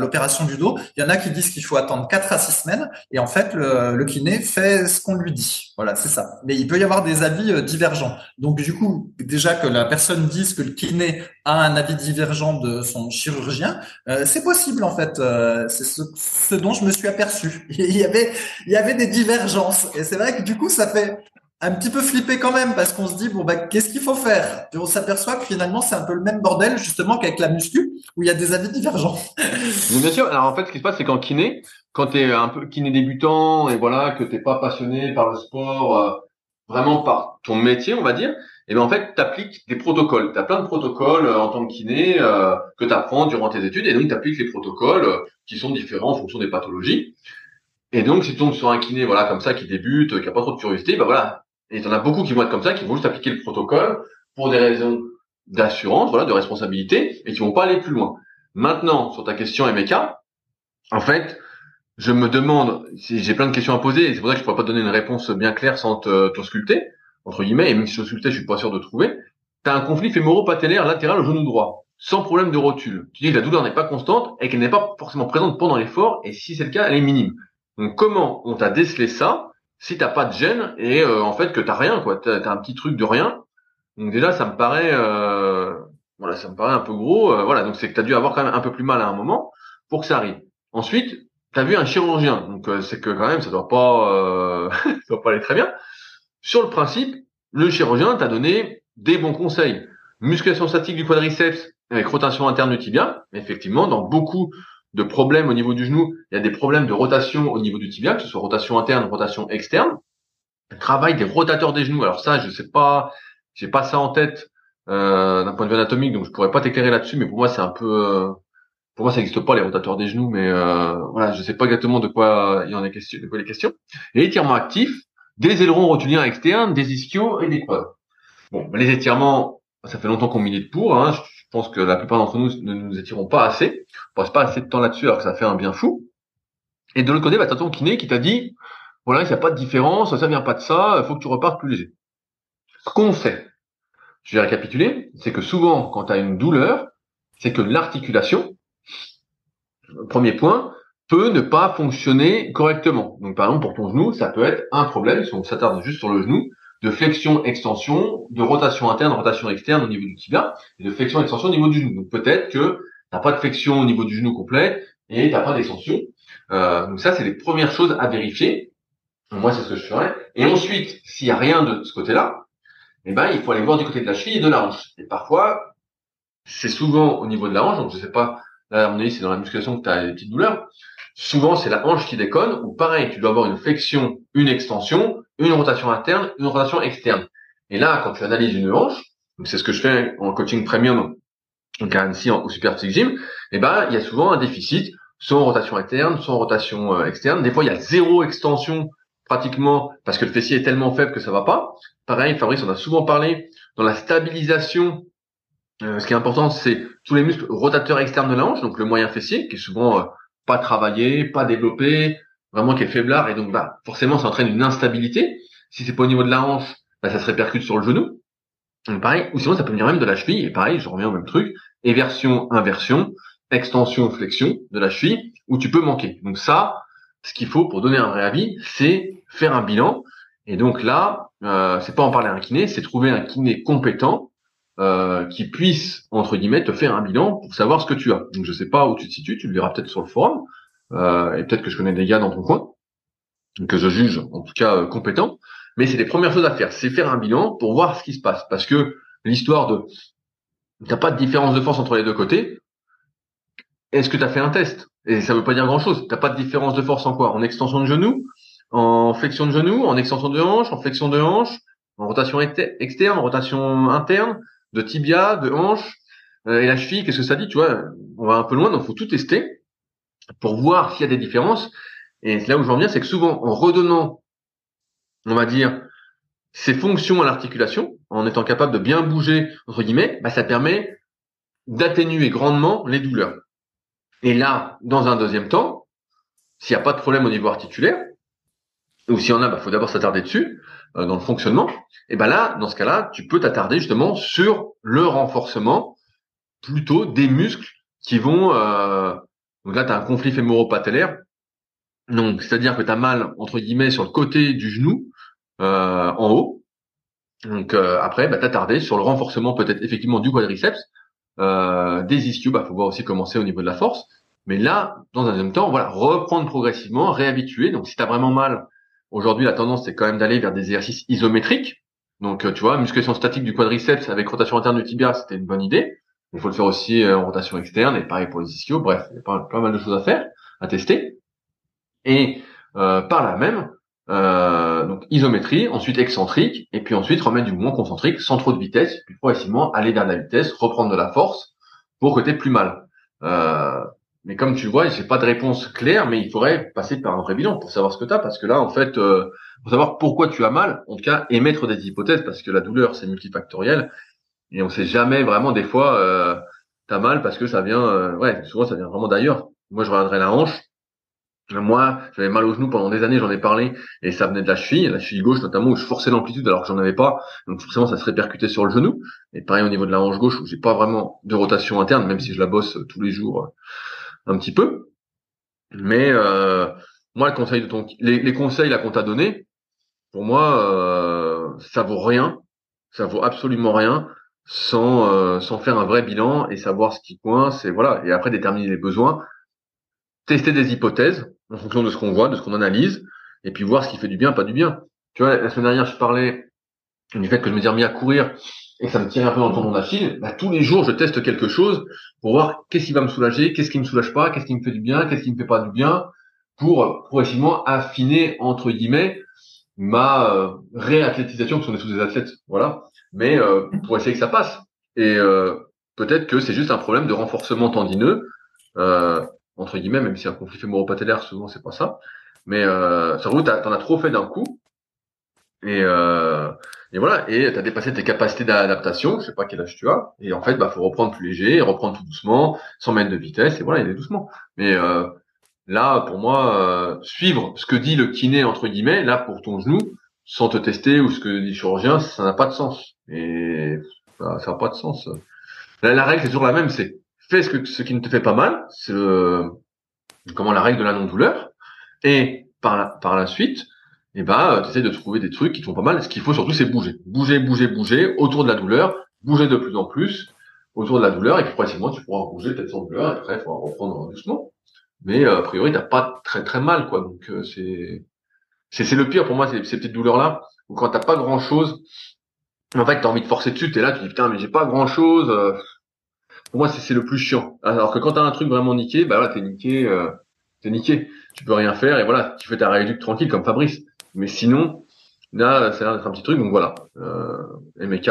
S3: l'opération du dos, il y en a qui disent qu'il faut attendre 4 à 6 semaines et en fait le, kiné fait ce qu'on lui dit. Voilà, c'est ça. Mais il peut y avoir des avis euh, divergents. Donc du coup, déjà que la personne dise que le kiné a un avis divergent de son chirurgien, euh, c'est possible en fait. Euh, c'est ce, ce, dont je me suis aperçu. Il y avait il y avait des divergences et c'est vrai que du coup ça fait un petit peu flippé quand même parce qu'on se dit bon bah qu'est-ce qu'il faut faire? Et on s'aperçoit que finalement c'est un peu le même bordel justement qu'avec la muscu où il y a des avis divergents.
S2: bien sûr. Alors en fait ce qui se passe c'est qu'en kiné quand tu es un peu kiné débutant et voilà que t'es pas passionné par le sport euh, vraiment par ton métier on va dire et eh ben en fait tu appliques des protocoles. Tu as plein de protocoles euh, en tant que kiné euh, que tu apprends durant tes études et donc tu appliques les protocoles qui sont différents en fonction des pathologies. Et donc, si tu tombes sur un kiné, voilà, comme ça, qui débute, qui a pas trop de curiosité, bah voilà, et il y en a beaucoup qui vont être comme ça, qui vont juste appliquer le protocole pour des raisons d'assurance, voilà, de responsabilité, et qui vont pas aller plus loin. Maintenant, sur ta question MK, en fait, je me demande, j'ai plein de questions à poser, et c'est pour ça que je pourrais pas donner une réponse bien claire sans te, entre guillemets, et même si je sculptais, je suis pas sûr de trouver. Tu as un conflit fémoro-patellaire latéral au genou droit, sans problème de rotule. Tu dis que la douleur n'est pas constante et qu'elle n'est pas forcément présente pendant l'effort, et si c'est le cas, elle est minime. Donc comment on t'a décelé ça si t'as pas de gêne et euh, en fait que t'as rien quoi, t'as as un petit truc de rien. Donc déjà ça me paraît, euh, voilà, ça me paraît un peu gros. Euh, voilà, donc c'est que t'as dû avoir quand même un peu plus mal à un moment pour que ça arrive. Ensuite, t'as vu un chirurgien, donc c'est que quand même ça doit pas, ça doit pas aller très bien. Sur le principe, le chirurgien t'a donné des bons conseils. Musculation statique du quadriceps avec rotation interne du tibia. Effectivement, dans beaucoup de problèmes au niveau du genou, il y a des problèmes de rotation au niveau du tibia, que ce soit rotation interne, rotation externe. travail des rotateurs des genoux. Alors ça, je sais pas, j'ai pas ça en tête euh, d'un point de vue anatomique, donc je pourrais pas t'éclairer là-dessus. Mais pour moi, c'est un peu, euh, pour moi, ça n'existe pas les rotateurs des genoux, mais euh, voilà, je sais pas exactement de quoi il y en est question, de quoi les questions. Et étirements actifs, des ailerons rotuliens externes, des ischios et des quads. Bon, les étirements, ça fait longtemps qu'on milite pour. Hein. Je pense que la plupart d'entre nous ne nous étirons pas assez. On passe pas assez de temps là-dessus alors que ça fait un bien fou. Et de l'autre côté, bah, t'as ton kiné qui t'a dit, voilà, il n'y a pas de différence, ça vient pas de ça, il faut que tu repartes plus léger. Ce qu'on fait, je vais récapituler, c'est que souvent, quand tu as une douleur, c'est que l'articulation, premier point, peut ne pas fonctionner correctement. Donc par exemple, pour ton genou, ça peut être un problème, si on s'attarde juste sur le genou, de flexion-extension, de rotation interne, rotation externe au niveau du tibia, et de flexion-extension au niveau du genou. Donc peut-être que t'as pas de flexion au niveau du genou complet et t'as pas d'extension. Euh, donc ça, c'est les premières choses à vérifier. moi, c'est ce que je ferais. Et ensuite, s'il y a rien de ce côté-là, eh ben, il faut aller voir du côté de la cheville et de la hanche. Et parfois, c'est souvent au niveau de la hanche, donc je sais pas là, à mon avis, c'est dans la musculation que tu as des petites douleurs. Souvent, c'est la hanche qui déconne, ou pareil, tu dois avoir une flexion, une extension, une rotation interne, une rotation externe. Et là, quand tu analyses une hanche, c'est ce que je fais en coaching premium, donc à Annecy, au Super Gym, eh ben, il y a souvent un déficit, soit en rotation interne, soit en rotation euh, externe. Des fois, il y a zéro extension pratiquement parce que le fessier est tellement faible que ça va pas. Pareil, Fabrice on a souvent parlé dans la stabilisation. Euh, ce qui est important, c'est tous les muscles rotateurs externes de la hanche, donc le moyen fessier, qui est souvent euh, pas travaillé, pas développé, vraiment qui est faiblard, et donc bah forcément ça entraîne une instabilité. Si c'est pas au niveau de la hanche, bah, ça se répercute sur le genou. Donc pareil, ou sinon ça peut venir même de la cheville, et pareil, je reviens au même truc, éversion, inversion, extension, flexion de la cheville, où tu peux manquer. Donc ça, ce qu'il faut pour donner un vrai avis, c'est faire un bilan. Et donc là, euh, c'est pas en parler à un kiné, c'est trouver un kiné compétent euh, qui puisse entre guillemets te faire un bilan pour savoir ce que tu as. Donc je sais pas où tu te situes, tu le verras peut-être sur le forum, euh, et peut-être que je connais des gars dans ton coin que je juge en tout cas euh, compétents. Mais c'est les premières choses à faire, c'est faire un bilan pour voir ce qui se passe, parce que l'histoire de t'as pas de différence de force entre les deux côtés. Est-ce que tu as fait un test? Et ça veut pas dire grand-chose. T'as pas de différence de force en quoi? En extension de genou, en flexion de genou, en extension de hanche, en flexion de hanche, en rotation externe, en rotation interne, de tibia, de hanche, euh, et la cheville, qu'est-ce que ça dit? Tu vois, on va un peu loin, donc faut tout tester pour voir s'il y a des différences. Et là où je reviens, c'est que souvent, en redonnant, on va dire, ces fonctions à l'articulation, en étant capable de bien bouger, entre guillemets, bah, ça permet d'atténuer grandement les douleurs. Et là, dans un deuxième temps, s'il n'y a pas de problème au niveau articulaire, ou s'il y en a, bah, faut d'abord s'attarder dessus, euh, dans le fonctionnement. Et ben là, dans ce cas-là, tu peux t'attarder justement sur le renforcement plutôt des muscles qui vont. Euh, donc là, tu as un conflit fémoro-patellaire. Donc, c'est-à-dire que tu as mal entre guillemets sur le côté du genou euh, en haut. Donc après, bah, t'attarder sur le renforcement peut-être effectivement du quadriceps, des ischios. Bah, faut voir aussi commencer au niveau de la force. Mais là, dans un deuxième temps, voilà, reprendre progressivement, réhabituer. Donc, si tu as vraiment mal Aujourd'hui, la tendance, c'est quand même d'aller vers des exercices isométriques. Donc, euh, tu vois, musculation statique du quadriceps avec rotation interne du tibia, c'était une bonne idée. Il faut le faire aussi euh, en rotation externe et pareil pour les ischios. Bref, il y a pas, mal de choses à faire, à tester. Et euh, par là même, donc isométrie, ensuite excentrique, et puis ensuite remettre du mouvement concentrique sans trop de vitesse, puis progressivement aller vers la vitesse, reprendre de la force pour que tu plus mal. Mais comme tu vois, j'ai pas de réponse claire, mais il faudrait passer par un vrai bilan pour savoir ce que tu as, parce que là, en fait, euh, pour savoir pourquoi tu as mal, en tout cas, émettre des hypothèses, parce que la douleur, c'est multifactoriel, et on sait jamais vraiment, des fois, euh, tu as mal parce que ça vient, euh, ouais, souvent ça vient vraiment d'ailleurs. Moi, je regarderais la hanche. Moi, j'avais mal au genou pendant des années, j'en ai parlé, et ça venait de la cheville, la cheville gauche notamment, où je forçais l'amplitude alors que j'en avais pas, donc forcément ça se répercutait sur le genou. Et pareil au niveau de la hanche gauche, où j'ai pas vraiment de rotation interne, même si je la bosse tous les jours un petit peu. Mais euh, moi, le conseil de ton, les, conseils là qu'on t'a donné, pour moi, euh, ça vaut rien, ça vaut absolument rien sans euh, sans faire un vrai bilan et savoir ce qui coince et voilà. Et après déterminer les besoins, tester des hypothèses en fonction de ce qu'on voit, de ce qu'on analyse, et puis voir ce qui fait du bien, pas du bien. Tu vois, la semaine dernière, je parlais du fait que je me suis remis à courir et ça me tire un peu dans le tendon bah, tous les jours, je teste quelque chose pour voir qu'est-ce qui va me soulager, qu'est-ce qui me soulage pas, qu'est-ce qui me fait du bien, qu'est-ce qui me fait pas du bien, pour progressivement affiner, entre guillemets, ma euh, réathlétisation, parce qu'on est tous des athlètes, voilà, mais euh, pour essayer que ça passe. Et euh, peut-être que c'est juste un problème de renforcement tendineux, euh, entre guillemets, même si un conflit fémoro-patellaire, souvent c'est pas ça, mais euh, ça route, t'en as trop fait d'un coup, et, euh, et voilà, et tu as dépassé tes capacités d'adaptation, je sais pas quel âge tu as, et en fait, bah faut reprendre plus léger, reprendre tout doucement, sans mettre de vitesse, et voilà, il est doucement. Mais euh, là, pour moi, euh, suivre ce que dit le kiné entre guillemets, là pour ton genou, sans te tester ou ce que dit le chirurgien, ça n'a pas de sens. Et ça n'a pas de sens. La règle c'est toujours la même, c'est fais ce que ce qui ne te fait pas mal, c'est comment la règle de la non-douleur, et par par la suite et ben tu essaies de trouver des trucs qui te font pas mal. Ce qu'il faut surtout, c'est bouger. Bouger, bouger, bouger autour de la douleur, bouger de plus en plus autour de la douleur, et puis progressivement, tu pourras bouger peut-être sans douleur, et après, il faudra reprendre doucement. Mais euh, a priori, t'as pas très très mal, quoi. Donc euh, c'est c'est le pire pour moi, ces, petites douleurs-là, où quand t'as pas grand-chose, en fait, t'as envie de forcer dessus, t'es là, tu dis putain, mais j'ai pas grand-chose. Euh, pour moi, c'est le plus chiant. Alors que quand tu as un truc vraiment niqué, bah là, t'es niqué, euh, t'es niqué. Tu peux rien faire et voilà, tu fais ta rééduque tranquille comme Fabrice. Mais sinon, là, ça a l'air d'être un petit truc. Donc voilà, euh, MK.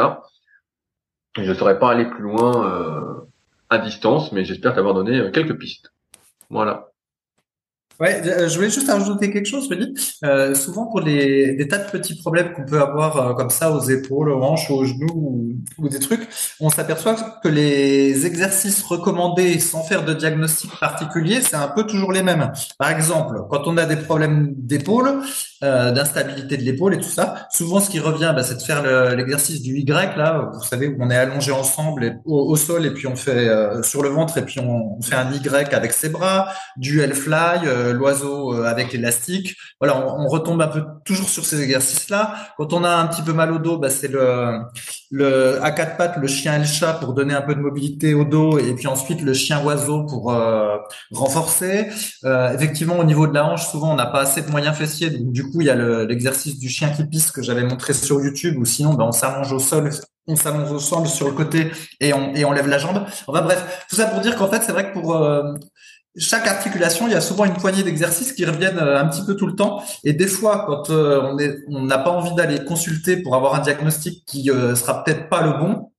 S2: Je ne saurais pas aller plus loin euh, à distance, mais j'espère t'avoir donné quelques pistes. Voilà.
S3: Ouais, euh, je voulais juste ajouter quelque chose, Rudy. Euh, souvent pour les des tas de petits problèmes qu'on peut avoir euh, comme ça aux épaules, aux hanches, aux genoux ou, des trucs, on s'aperçoit que les exercices recommandés sans faire de diagnostic particulier, c'est un peu toujours les mêmes. Par exemple, quand on a des problèmes d'épaule, d'instabilité de l'épaule et tout ça, souvent ce qui revient, bah, c'est de faire l'exercice du Y là, vous savez où on est allongé ensemble au, sol et puis on fait sur le ventre et puis on, on, fait un Y avec ses bras, du L-fly euh, l'oiseau euh, avec l'élastique. Voilà, on, retombe un peu toujours sur ces exercices-là. Quand on a un petit peu mal au dos, bah, c'est le, le à quatre pattes, le chien et le chat pour donner un peu de mobilité au dos, et puis ensuite le chien oiseau pour euh, renforcer. effectivement, au niveau de la hanche, souvent on n'a pas assez de moyens fessiers, donc du coup il y a l'exercice du chien qui pisse que j'avais montré sur YouTube, ou sinon bah, on s'allonge au sol on s'allonge sol sur le côté et on, et on lève la jambe. Enfin bref, tout ça pour dire qu'en fait, c'est vrai que pour chaque articulation, il y a souvent une poignée d'exercices qui reviennent euh, un petit peu tout le temps. Et des fois, quand euh, on n'a pas envie d'aller consulter pour avoir un diagnostic qui euh, sera peut-être pas le bon,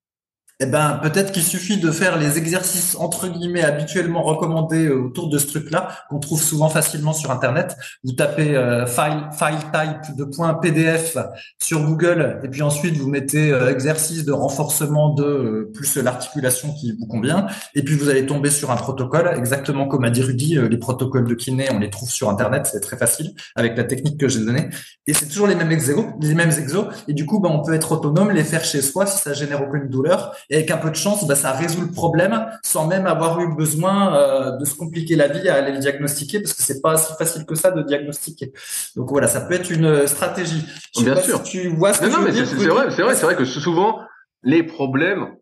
S3: eh ben, peut-être qu'il suffit de faire les exercices entre guillemets habituellement recommandés euh, autour de ce truc-là qu'on trouve souvent facilement sur Internet. Vous tapez euh, file, file type de point PDF sur Google et puis ensuite vous mettez euh, exercice de renforcement de plus l'articulation qui vous convient et puis vous allez tomber sur un protocole exactement comme a dit Rudy. les protocoles de kiné on les trouve sur Internet, c'est très facile avec la technique que j'ai donnée et c'est toujours les mêmes exos, les mêmes exos et du coup ben, on peut être autonome, les faire chez soi si ça génère aucune douleur et avec un peu de chance, bah, ça résout le problème sans même avoir eu besoin euh, de se compliquer la vie à aller le diagnostiquer parce que c'est pas si facile que ça de diagnostiquer. Donc voilà, ça peut être une stratégie.
S2: Bien sûr.
S3: tu vois ce que
S2: non, mais c'est vrai, c'est vrai, c'est vrai que souvent les problèmes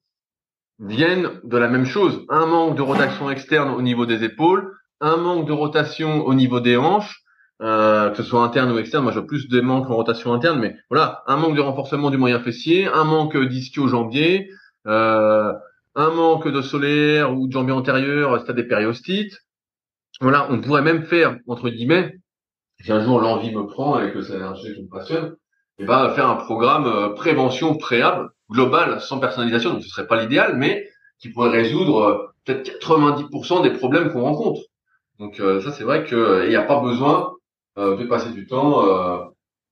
S2: viennent de la même chose. Un manque de rotation externe au niveau des épaules, un manque de rotation au niveau des hanches, euh, que ce soit interne ou externe. Moi, j'ai plus des manques en rotation interne, mais voilà, un manque de renforcement du moyen fessier, un manque d'ischio-jambier, euh, un manque de solaire ou de jambes antérieures, c'est des périostites. Voilà, on pourrait même faire, entre guillemets, si un jour l'envie me prend et que c'est un sujet qui me passionne, et ben faire un programme euh, prévention préable, global, sans personnalisation, donc ce serait pas l'idéal, mais qui pourrait résoudre euh, peut-être 90% des problèmes qu'on rencontre. Donc ça c'est vrai qu'il n'y a pas besoin de passer du temps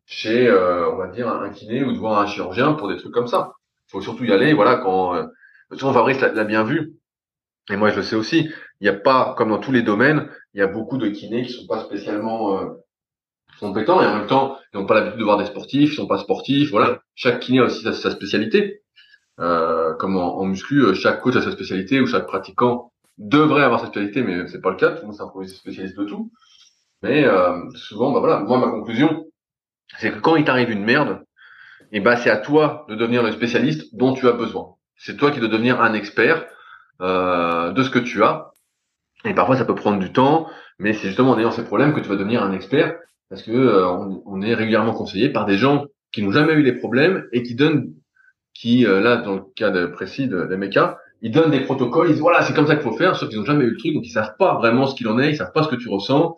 S2: chez, on va dire, un kiné ou de voir un chirurgien pour des trucs comme ça faut surtout y aller. Voilà, quand euh, Fabrice l'a bien vu, et moi je le sais aussi. Il n'y a pas, comme dans tous les domaines, il y a beaucoup de kinés qui sont pas spécialement euh, compétents et en même temps ils n'ont pas l'habitude de voir des sportifs, ils sont pas sportifs. Voilà, chaque kiné a aussi sa, spécialité. Euh, comme en, muscu, euh, chaque coach a sa spécialité ou chaque pratiquant devrait avoir sa spécialité, mais c'est pas le cas. Tout le monde s'est spécialiste de tout. Mais souvent, bah voilà, moi ma conclusion, c'est que quand il t'arrive une merde, et eh ben c'est à toi de devenir le spécialiste dont tu as besoin. C'est toi qui dois devenir un expert euh, de ce que tu as. Et parfois ça peut prendre du temps, mais c'est justement en ayant ces problèmes que tu vas devenir un expert, parce que euh, on, est régulièrement conseillé par des gens qui n'ont jamais eu les problèmes et qui donnent, qui euh, là dans le cas de, précis de, de ils donnent des protocoles, ils disent voilà c'est comme ça qu'il faut faire, sauf qu'ils n'ont jamais eu le truc, donc ils savent pas vraiment ce qu'il en est, ils savent pas ce que tu ressens,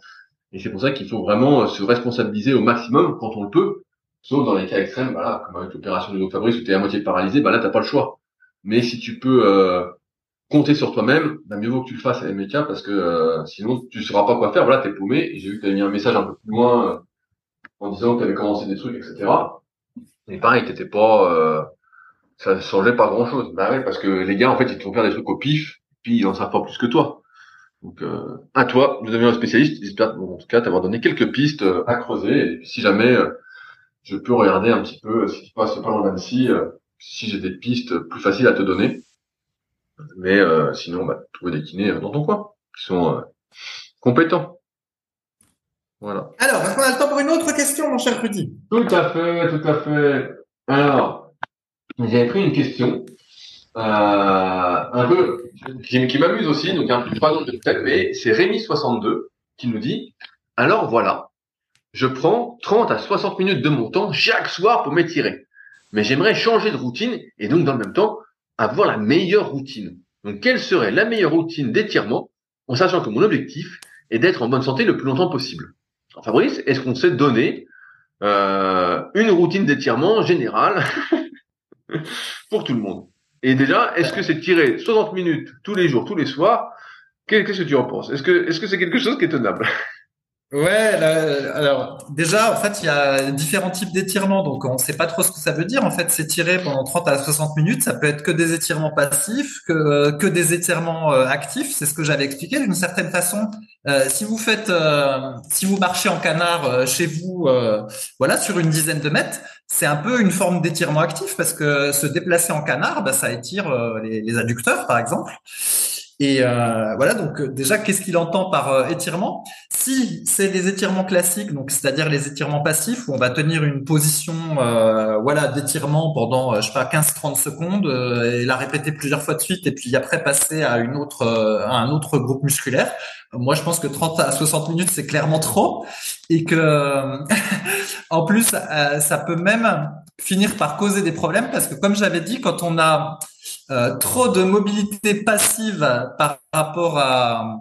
S2: et c'est pour ça qu'il faut vraiment se responsabiliser au maximum quand on le peut, Sauf dans les cas extrêmes, voilà, comme avec l'opération du Fabrice où tu es à moitié paralysé, bah là t'as pas le choix. Mais si tu peux euh, compter sur toi-même, bah mieux vaut que tu le fasses à MK parce que euh, sinon tu sauras pas quoi faire. Voilà, t'es paumé. J'ai vu que t'avais mis un message un peu plus loin euh, en disant que t'avais commencé des trucs, etc. Et pareil, t'étais pas, ça changeait pas grand chose. Bah ouais, parce que les gars en fait ils te font faire des trucs au pif, puis ils en savent pas plus que toi. Donc à toi de devenir un spécialiste. J'espère, en tout cas, t'avoir donné quelques pistes à creuser. Et si jamais je peux regarder un petit peu ce qui se passe pas loin d'Annecy, euh, si j'ai des pistes plus faciles à te donner. Mais euh, sinon, bah, trouver des kinés euh, dans ton coin, qui sont compétents. Voilà.
S3: Alors, est-ce qu'on a le temps pour une autre question, mon cher Rudy?
S2: Tout à fait, tout à fait. Alors, j'avais pris une question euh, un peu qui, qui m'amuse aussi, donc un peu pas de tête, mais c'est Rémi62 qui nous dit alors voilà, je prends 30 à 60 minutes de mon temps chaque soir pour m'étirer. Mais j'aimerais changer de routine et donc dans le même temps avoir la meilleure routine. Donc, quelle serait la meilleure routine d'étirement en sachant que mon objectif est d'être en bonne santé le plus longtemps possible? Alors, Fabrice, est-ce qu'on s'est donné euh, une routine d'étirement générale pour tout le monde? Et déjà, est-ce que c'est tirer 60 minutes tous les jours, tous les soirs? Qu'est-ce que tu en penses? Est-ce est-ce que c'est quelque chose qui est tenable?
S3: Ouais, alors déjà, en fait, il y a différents types d'étirements, donc on ne sait pas trop ce que ça veut dire. En fait, s'étirer pendant 30 à 60 minutes, ça peut être que des étirements passifs, que, que des étirements euh, actifs. C'est ce que j'avais expliqué d'une certaine façon. Euh, si vous faites, euh, si vous marchez en canard chez vous, voilà, sur une dizaine de mètres, c'est un peu une forme d'étirement actif parce que se déplacer en canard, bah, ça étire les adducteurs, par exemple. Et euh, voilà, donc euh, déjà, qu'est-ce qu'il entend par euh, étirement? Si c'est les étirements classiques, donc c'est-à-dire les étirements passifs, où on va tenir une position voilà d'étirement pendant, je sais pas, 15-30 secondes et la répéter plusieurs fois de suite, et puis après passer à un autre groupe musculaire. Moi, je pense que 30 à 60 minutes, c'est clairement trop, et que en plus, ça peut même finir par causer des problèmes parce que, comme j'avais dit, quand on a euh, trop de mobilité passive par rapport à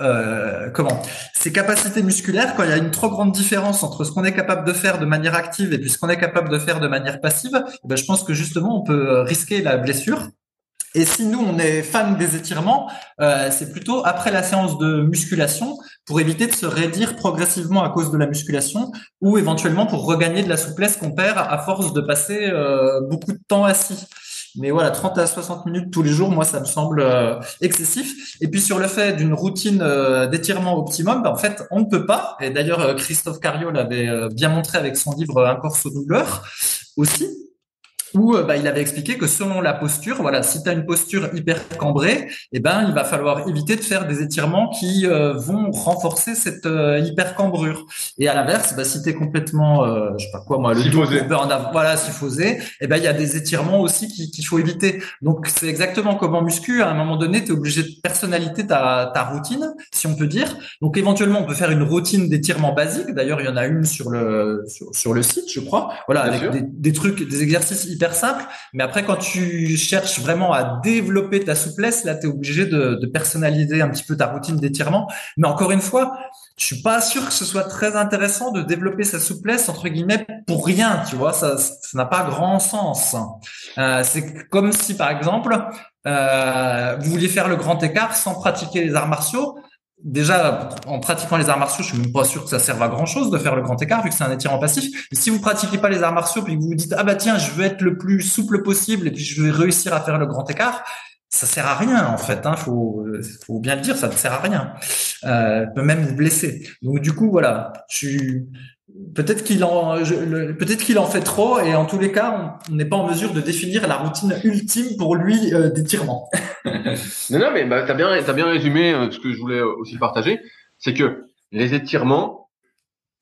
S3: euh, comment? Ces capacités musculaires quand il y a une trop grande différence entre ce qu'on est capable de faire de manière active et puis ce qu'on est capable de faire de manière passive, eh ben, je pense que justement on peut risquer la blessure. Et si nous on est fan des étirements, euh, c'est plutôt après la séance de musculation pour éviter de se raidir progressivement à cause de la musculation ou éventuellement pour regagner de la souplesse qu'on perd à force de passer euh, beaucoup de temps assis. Mais voilà, 30 à 60 minutes tous les jours, moi, ça me semble euh, excessif. Et puis sur le fait d'une routine euh, d'étirement optimum, bah, en fait, on ne peut pas. Et d'ailleurs, euh, Christophe Cario l'avait bien montré avec son livre Un corps sous douleur aussi où euh, bah, il avait expliqué que selon la posture, voilà, si tu as une posture hyper cambrée, eh ben, il va falloir éviter de faire des étirements qui euh, vont renforcer cette euh, hyper cambrure. Et à l'inverse, bah, si tu es complètement, euh, je sais pas quoi moi, le dos avant, voilà, syphosé, eh ben, il y a des étirements aussi qu'il faut éviter. Donc, c'est exactement comme en muscu, à un moment donné, tu es obligé de personnalité ta, ta routine, si on peut dire. Donc, éventuellement, on peut faire une routine d'étirement basique. D'ailleurs, il y en a une sur le, sur, sur le site, je crois. Voilà, avec des, des, trucs, des exercices hyper simple. Mais après, quand tu cherches vraiment à développer ta souplesse, là, tu es obligé de, personnaliser un petit peu ta routine d'étirement. Mais encore une fois, je suis pas sûr que ce soit très intéressant de développer sa souplesse entre guillemets pour rien. Tu vois, ça, ça n'a pas grand sens. Euh, c'est comme si, par exemple, euh, vous vouliez faire le grand écart sans pratiquer les arts martiaux déjà, en pratiquant les arts martiaux, je suis même pas sûr que ça serve à grand chose de faire le grand écart vu que c'est un étirement passif. Mais si vous pratiquez pas les arts martiaux puis que vous vous dites, ah bah tiens, je veux être le plus souple possible et puis je vais réussir à faire le grand écart, ça sert à rien en fait. Hein, faut, faut bien le dire, ça ne sert à rien. Euh, peut même vous blesser. Donc du coup, voilà, je suis peut-être qu'il en peut-être qu'il en fait trop et en tous les cas on n'est pas en mesure de définir la routine ultime pour lui euh, d'étirement.
S2: non non mais bah, t'as bien as bien résumé euh, ce que je voulais euh, aussi partager, c'est que les étirements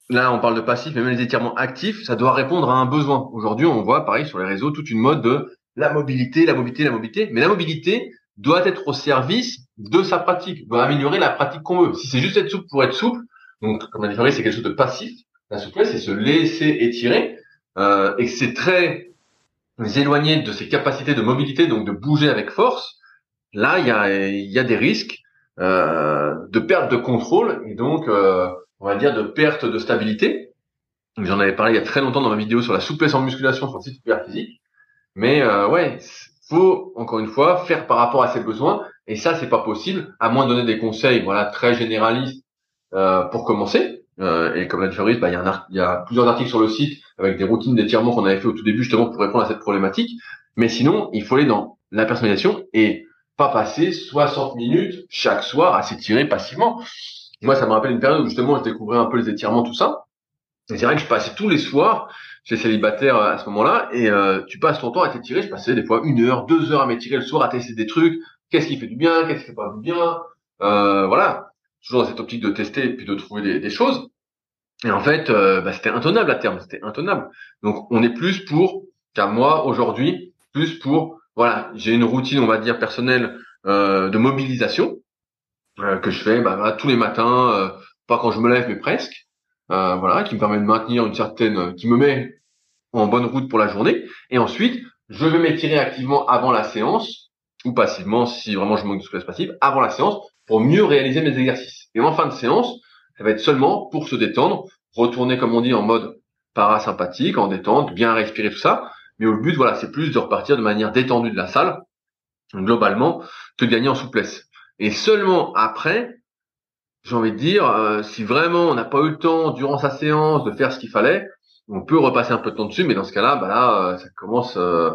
S2: là on parle de passif mais même les étirements actifs ça doit répondre à un besoin. Aujourd'hui on voit pareil sur les réseaux toute une mode de la mobilité, la mobilité, la mobilité, mais la mobilité doit être au service de sa pratique, doit améliorer la pratique qu'on veut. Si c'est juste être souple pour être souple, donc comme l'a dit c'est quelque chose de passif la souplesse, c'est se laisser étirer, euh, et c'est très éloigné de ses capacités de mobilité, donc de bouger avec force. Là, il y a, des risques euh, de perte de contrôle et donc, euh, on va dire, de perte de stabilité. J'en avais parlé il y a très longtemps dans ma vidéo sur la souplesse en musculation sur le site Physique. Mais euh, ouais, faut encore une fois faire par rapport à ses besoins et ça c'est pas possible à moins de donner des conseils voilà très généralistes pour commencer euh, et comme l'a dit Fabrice, bah, il, y a plusieurs articles sur le site avec des routines d'étirement qu'on avait fait au tout début justement pour répondre à cette problématique. Mais sinon, il faut aller dans la personnalisation et pas passer 60 minutes chaque soir à s'étirer passivement. Moi, ça me rappelle une période où justement je découvrais un peu les étirements, tout ça. Et c'est vrai que je passais tous les soirs, j'étais célibataire à ce moment-là, et euh, tu passes ton temps à t'étirer. Je passais des fois une heure, deux heures à m'étirer le soir, à tester des trucs. Qu'est-ce qui fait du bien, qu'est-ce qui fait pas du bien? Euh, voilà toujours dans cette optique de tester et puis de trouver des, des choses. Et en fait, euh, bah, c'était intenable à terme, c'était intenable. Donc on est plus pour, qu'à moi aujourd'hui, plus pour, voilà, j'ai une routine, on va dire personnelle euh, de mobilisation euh, que je fais bah, tous les matins, euh, pas quand je me lève mais presque, euh, voilà, qui me permet de maintenir une certaine, qui me met en bonne route pour la journée. Et ensuite, je vais m'étirer activement avant la séance ou passivement si vraiment je manque de souplesse passive avant la séance pour mieux réaliser mes exercices. Et en fin de séance, ça va être seulement pour se détendre, retourner comme on dit en mode parasympathique, en détente, bien respirer tout ça. Mais au but, voilà, c'est plus de repartir de manière détendue de la salle, globalement, que gagner en souplesse. Et seulement après, j'ai envie de dire, euh, si vraiment on n'a pas eu le temps durant sa séance de faire ce qu'il fallait, on peut repasser un peu de temps dessus, mais dans ce cas-là, bah là, euh, ça commence euh,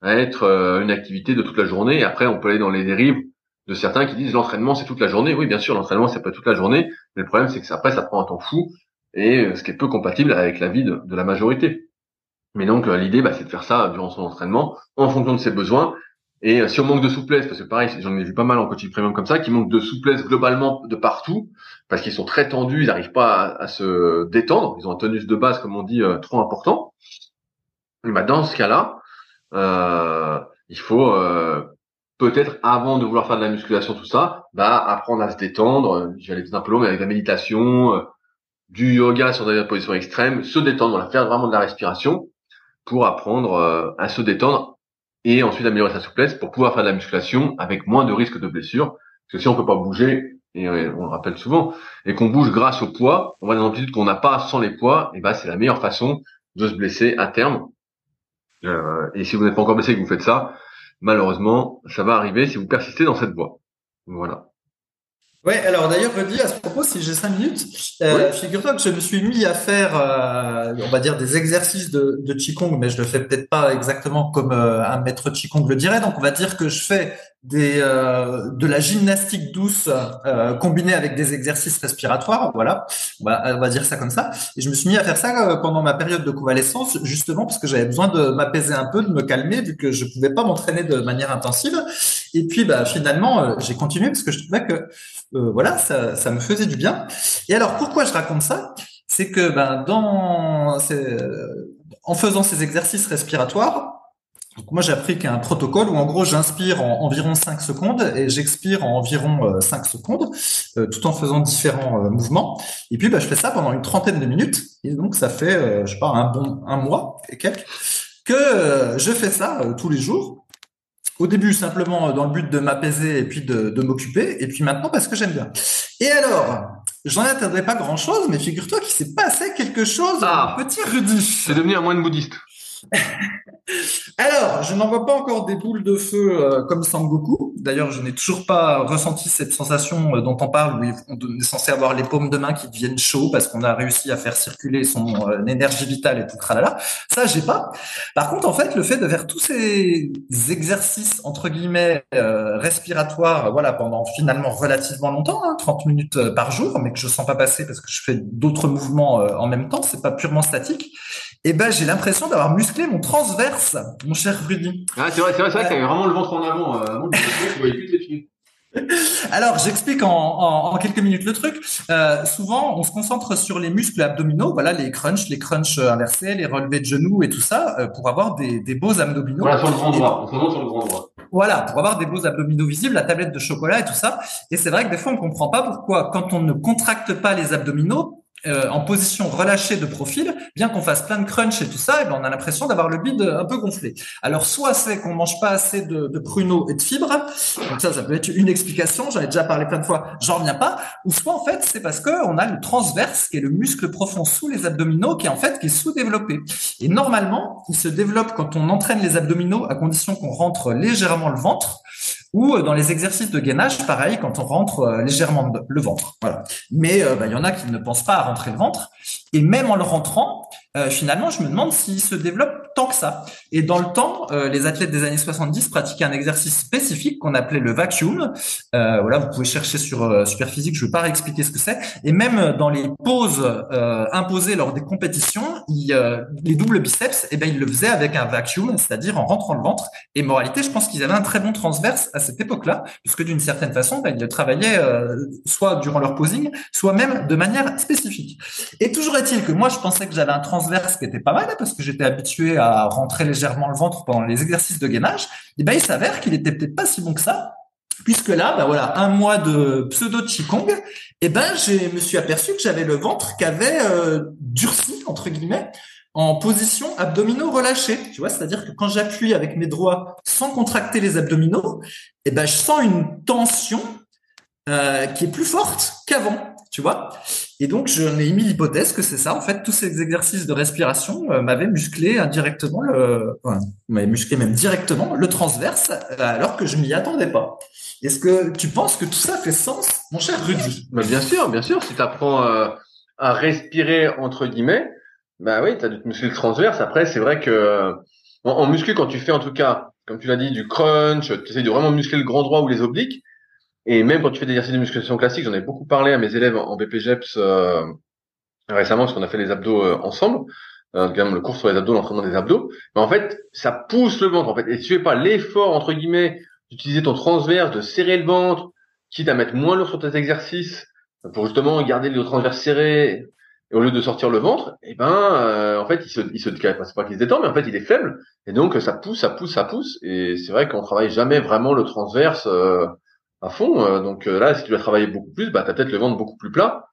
S2: à être une activité de toute la journée. Et après, on peut aller dans les dérives de certains qui disent l'entraînement c'est toute la journée. Oui, bien sûr, l'entraînement c'est pas toute la journée, mais le problème c'est que après ça prend un temps fou et ce qui est peu compatible avec la vie de, la majorité. Mais donc l'idée bah, c'est de faire ça durant son entraînement en fonction de ses besoins et euh, si on manque de souplesse, parce que pareil, j'en ai vu pas mal en coaching premium comme ça, qui manquent de souplesse globalement de partout, parce qu'ils sont très tendus, ils n'arrivent pas à, se détendre, ils ont un tonus de base, comme on dit, euh, trop important. Et bah, dans ce cas-là, euh, il faut peut-être avant de vouloir faire de la musculation, tout ça, bah, apprendre à se détendre. Je vais aller un peu long, mais avec la méditation, du yoga sur des positions extrêmes, se détendre, faire vraiment de la respiration pour apprendre à se détendre et ensuite améliorer sa souplesse pour pouvoir faire de la musculation avec moins de risques de blessure. Parce que si on peut pas bouger, et on le rappelle souvent, et qu'on bouge grâce au poids, on va dans l'amplitude qu'on n'a pas sans les poids, et ben c'est la meilleure façon de se blesser à terme. Euh, et si vous n'êtes pas encore blessé et que vous faites ça, malheureusement, ça va arriver si vous persistez dans cette voie. Voilà.
S3: Ouais, alors d'ailleurs, Rudy, à ce propos, si j'ai cinq minutes, euh, figure-toi que je me suis mis à faire, euh, on va dire, des exercices de, de Qigong, mais je le fais peut-être pas exactement comme euh, un maître Qigong le dirait. Donc, on va dire que je fais des, euh, de la gymnastique douce euh, combinée avec des exercices respiratoires. Voilà, on va, on va, dire ça comme ça. Et je me suis mis à faire ça euh, pendant ma période de convalescence, justement parce que j'avais besoin de m'apaiser un peu, de me calmer, vu que je pouvais pas m'entraîner de manière intensive. Et puis, bah, finalement, j'ai continué parce que je trouvais que voilà, ça, ça me faisait du bien. Et alors, pourquoi je raconte ça? C'est que ben, en faisant ces exercices respiratoires, donc moi, j'ai appris qu'il y a un protocole où en gros, j'inspire en environ 5 secondes et j'expire en environ 5 euh, secondes, euh, tout en faisant différents euh, mouvements. Et puis, bah, je fais ça pendant une trentaine de minutes. Et donc, ça fait, je sais pas, un bon un mois et quelques que je fais ça tous les jours. Au début, simplement dans le but de m'apaiser et puis de, de m'occuper. Et puis maintenant, parce que j'aime bien. Et alors, j'en attendrai pas grand-chose, mais figure-toi qu'il s'est passé quelque chose,
S2: ah,
S3: petit Rudy.
S2: C'est devenu un moine bouddhiste.
S3: Alors, je n'en vois pas encore des boules de feu euh, comme Sangoku. D'ailleurs, je n'ai toujours pas ressenti cette sensation euh, dont on parle, où on est censé avoir les paumes de main qui deviennent chauds parce qu'on a réussi à faire circuler son euh, énergie vitale et tout tralala. Ça, j'ai pas. Par contre, en fait, le fait de faire tous ces exercices entre guillemets respiratoires, voilà, pendant finalement relativement longtemps, 30 hein, minutes par jour, mais que je sens pas passer parce que je fais d'autres mouvements en même temps, c'est pas purement statique eh ben, j'ai l'impression d'avoir musclé mon transverse, mon cher Rudy.
S2: Ah, c'est vrai, c'est vrai, c'est vrai que vraiment le ventre en avant. Euh, avant plus
S3: Alors, j'explique en, en, quelques minutes le truc. Euh, souvent, on se concentre sur les muscles abdominaux, voilà, les crunchs, les crunchs inversés, les relevés de genoux et tout ça, euh, pour avoir des, des, beaux abdominaux.
S2: Voilà, sur le grand droit. sur le grand droit.
S3: Voilà, pour avoir des beaux abdominaux visibles, la tablette de chocolat et tout ça. Et c'est vrai que des fois, on comprend pas pourquoi, quand on ne contracte pas les abdominaux, euh, en position relâchée de profil, bien qu'on fasse plein de crunch et tout ça, eh ben on a l'impression d'avoir le bide un peu gonflé. Alors soit c'est qu'on mange pas assez de, de, pruneaux et de fibres, donc ça, ça peut être une explication. J'en ai déjà parlé plein de fois, j'en reviens pas. Ou soit en fait c'est parce que on a le transverse, qui est le muscle profond sous les abdominaux, qui est en fait qui est sous-développé. Et normalement, il se développe quand on entraîne les abdominaux, à condition qu'on rentre légèrement le ventre ou euh, dans les exercices de gainage, pareil, quand on rentre euh, légèrement le ventre. Voilà. Mais euh, bah, il y en a qui ne pensent pas à rentrer le ventre. Et même en le rentrant, euh, finalement, je me demande s'il se développe tant que ça. Et dans le temps, euh, les athlètes des années 70 pratiquaient un exercice spécifique qu'on appelait le vacuum. Euh, voilà, vous pouvez chercher sur euh, Superphysique, je ne vais pas réexpliquer ce que c'est. Et même dans les poses imposées lors des compétitions, les doubles biceps, eh ben, ils le faisaient avec un vacuum, c'est-à-dire en rentrant le ventre. Et moralité, je pense qu'ils avaient un très bon transverse à cette époque-là, puisque d'une certaine façon, ben, ils le travaillaient soit durant leur posing, soit même de manière spécifique. Et toujours que moi, je pensais que j'avais un transverse qui était pas mal parce que j'étais habitué à rentrer légèrement le ventre pendant les exercices de gainage. Et ben il s'avère qu'il était peut-être pas si bon que ça puisque là, ben voilà, un mois de pseudo qigong, et ben je me suis aperçu que j'avais le ventre qui avait euh, durci entre guillemets en position abdominaux relâchés. Tu vois, c'est-à-dire que quand j'appuie avec mes doigts sans contracter les abdominaux, eh ben, je sens une tension euh, qui est plus forte qu'avant, tu vois. Et donc, je n'ai émis l'hypothèse que c'est ça. En fait, tous ces exercices de respiration euh, m'avaient musclé indirectement le, enfin, m'avaient musclé même directement le transverse, euh, alors que je m'y attendais pas. Est-ce que tu penses que tout ça fait sens, mon cher Rudy
S2: bah, Bien sûr, bien sûr. Si tu apprends euh, à respirer entre guillemets, bah oui, tu as du muscle transverse. Après, c'est vrai que en, en, muscu, quand tu fais en tout cas, comme tu l'as dit, du crunch, tu essaies de vraiment muscler le grand droit ou les obliques. Et même quand tu fais des exercices de musculation classique, j'en ai beaucoup parlé à mes élèves en BPGEPS euh, récemment, parce qu'on a fait les abdos euh, ensemble, euh, le cours sur les abdos, l'entraînement des abdos. Mais en fait, ça pousse le ventre, en fait. Et si tu fais pas l'effort, entre guillemets, d'utiliser ton transverse, de serrer le ventre, quitte à mettre moins lourd sur tes exercices, pour justement garder le transverse serré, et au lieu de sortir le ventre, et eh ben, euh, en fait, il se, il se, c'est pas qu'il se détend, mais en fait, il est faible. Et donc, ça pousse, ça pousse, ça pousse. Et c'est vrai qu'on travaille jamais vraiment le transverse, euh, à fond. Euh, donc euh, là, si tu dois travailler beaucoup plus, bah t'as peut-être le ventre beaucoup plus plat.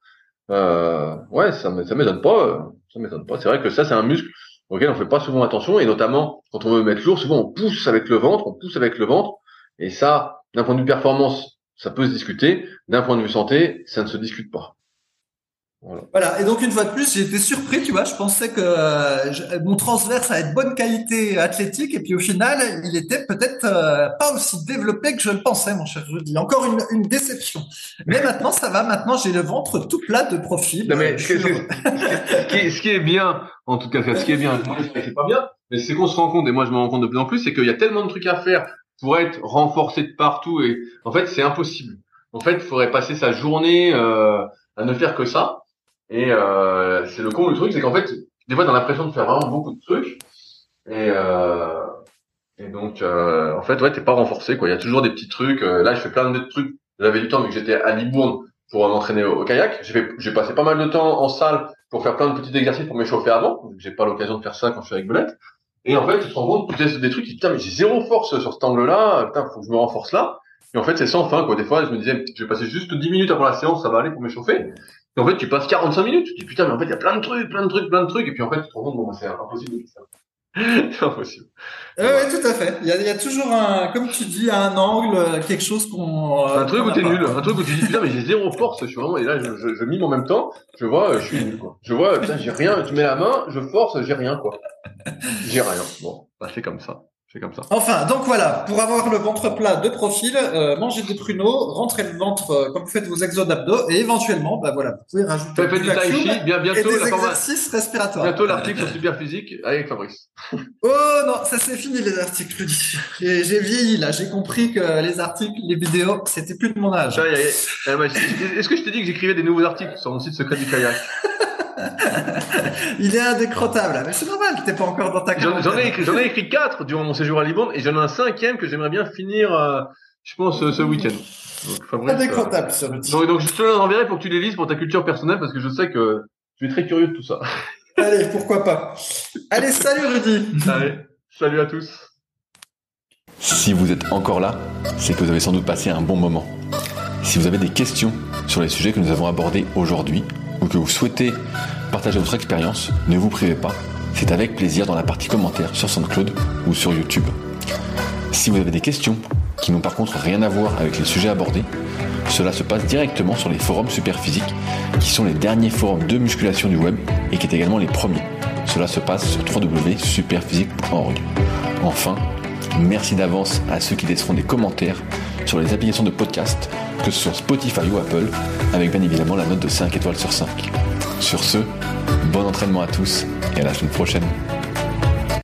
S2: Euh, ouais, ça ça m'étonne pas. Ça m'étonne pas. C'est vrai que ça, c'est un muscle auquel on fait pas souvent attention, et notamment quand on veut mettre lourd, souvent on pousse avec le ventre, on pousse avec le ventre, et ça, d'un point de vue performance, ça peut se discuter. D'un point de vue santé, ça ne se discute pas.
S3: Voilà. Et donc une fois de plus, j'ai été surpris, tu vois. Je pensais que euh, mon transverse allait de bonne qualité athlétique, et puis au final, il était peut-être euh, pas aussi développé que je le pensais, mon cher Rudy. Encore une, une déception. Mais maintenant, ça va. Maintenant, j'ai le ventre tout plat de profil.
S2: Non, mais ce, qui, ce, qui, est bien, en tout cas, ce qui est bien, c'est pas bien, mais c'est qu'on se rend compte, et moi je me rends compte de plus en plus, c'est qu'il y a tellement de trucs à faire pour être renforcé de partout, et en fait, c'est impossible. En fait, il faudrait passer sa journée euh, à ne faire que ça. Et euh, c'est le con du truc, c'est qu'en fait, des fois, t'as l'impression de faire vraiment beaucoup de trucs. Et, euh, et donc, euh, en fait, ouais, t'es pas renforcé, quoi. Il y a toujours des petits trucs. Euh, là, je fais plein de trucs. J'avais du temps, vu que j'étais à Libourne pour m'entraîner au, kayak. J'ai j'ai passé pas mal de temps en salle pour faire plein de petits exercices pour m'échauffer avant. J'ai pas l'occasion de faire ça quand je suis avec Belette. Et en fait, tu te rends compte, tu testes des trucs, tu te dis, putain, mais j'ai zéro force sur cet angle-là, putain, faut que je me renforce là. Et en fait, c'est sans fin, quoi. Des fois, je me disais, je vais passer juste 10 minutes avant la séance, ça va aller pour m'échauffer. En fait, tu passes 45 minutes, tu te dis putain, mais en fait, il y a plein de trucs, plein de trucs, plein de trucs, et puis en fait, tu te rends compte, bon, bah, c'est impossible de ça. c'est impossible.
S3: Oui, ouais, tout à fait. Il y, a, il y, a, toujours un, comme tu dis, un angle, quelque chose qu'on.
S2: Euh, un truc où t'es nul, un truc où tu dis putain, mais j'ai zéro force, je suis vraiment, et là, je, je, je mime en même temps, je vois, je suis nul, quoi. Je vois, putain, j'ai rien, tu mets la main, je force, j'ai rien, quoi. J'ai rien. Bon, bah, c'est comme ça. C'est comme ça.
S3: Enfin, donc voilà, pour avoir le ventre plat de profil, euh, mangez des pruneaux, rentrez le ventre euh, comme vous faites vos exos d'abdos et éventuellement, bah voilà, vous pouvez rajouter
S2: du tai chi, bien bientôt
S3: et des exercices respiratoires.
S2: Bientôt l'article sur super physique avec Fabrice.
S3: oh non, ça c'est fini les articles, Rudy. J'ai vieilli là, j'ai compris que les articles, les vidéos, c'était plus de mon âge.
S2: Est-ce que je t'ai dit que j'écrivais des nouveaux articles sur mon site secret du kayak?
S3: il est indécrottable. Mais c'est normal, t'es pas encore dans ta
S2: J'en ai écrit, j'en ai écrit quatre durant mon séjour à Liban et j'en ai un cinquième que j'aimerais bien finir, euh, je pense, ce week-end.
S3: indécrottable, ça
S2: donc, donc, je te l'enverrai pour que tu les lises pour ta culture personnelle parce que je sais que tu es très curieux de tout ça.
S3: Allez, pourquoi pas. Allez, salut Rudy.
S2: Allez, salut à tous.
S1: Si vous êtes encore là, c'est que vous avez sans doute passé un bon moment. Si vous avez des questions sur les sujets que nous avons abordés aujourd'hui, ou que vous souhaitez partager votre expérience, ne vous privez pas. C'est avec plaisir dans la partie commentaires sur SoundCloud ou sur YouTube. Si vous avez des questions qui n'ont par contre rien à voir avec les sujets abordés, cela se passe directement sur les forums Superphysique, qui sont les derniers forums de musculation du web et qui est également les premiers. Cela se passe sur www.superphysique.org. Enfin, merci d'avance à ceux qui laisseront des commentaires sur les applications de podcast, que ce soit Spotify ou Apple, avec bien évidemment la note de 5 étoiles sur 5. Sur ce, bon entraînement à tous et à la semaine prochaine.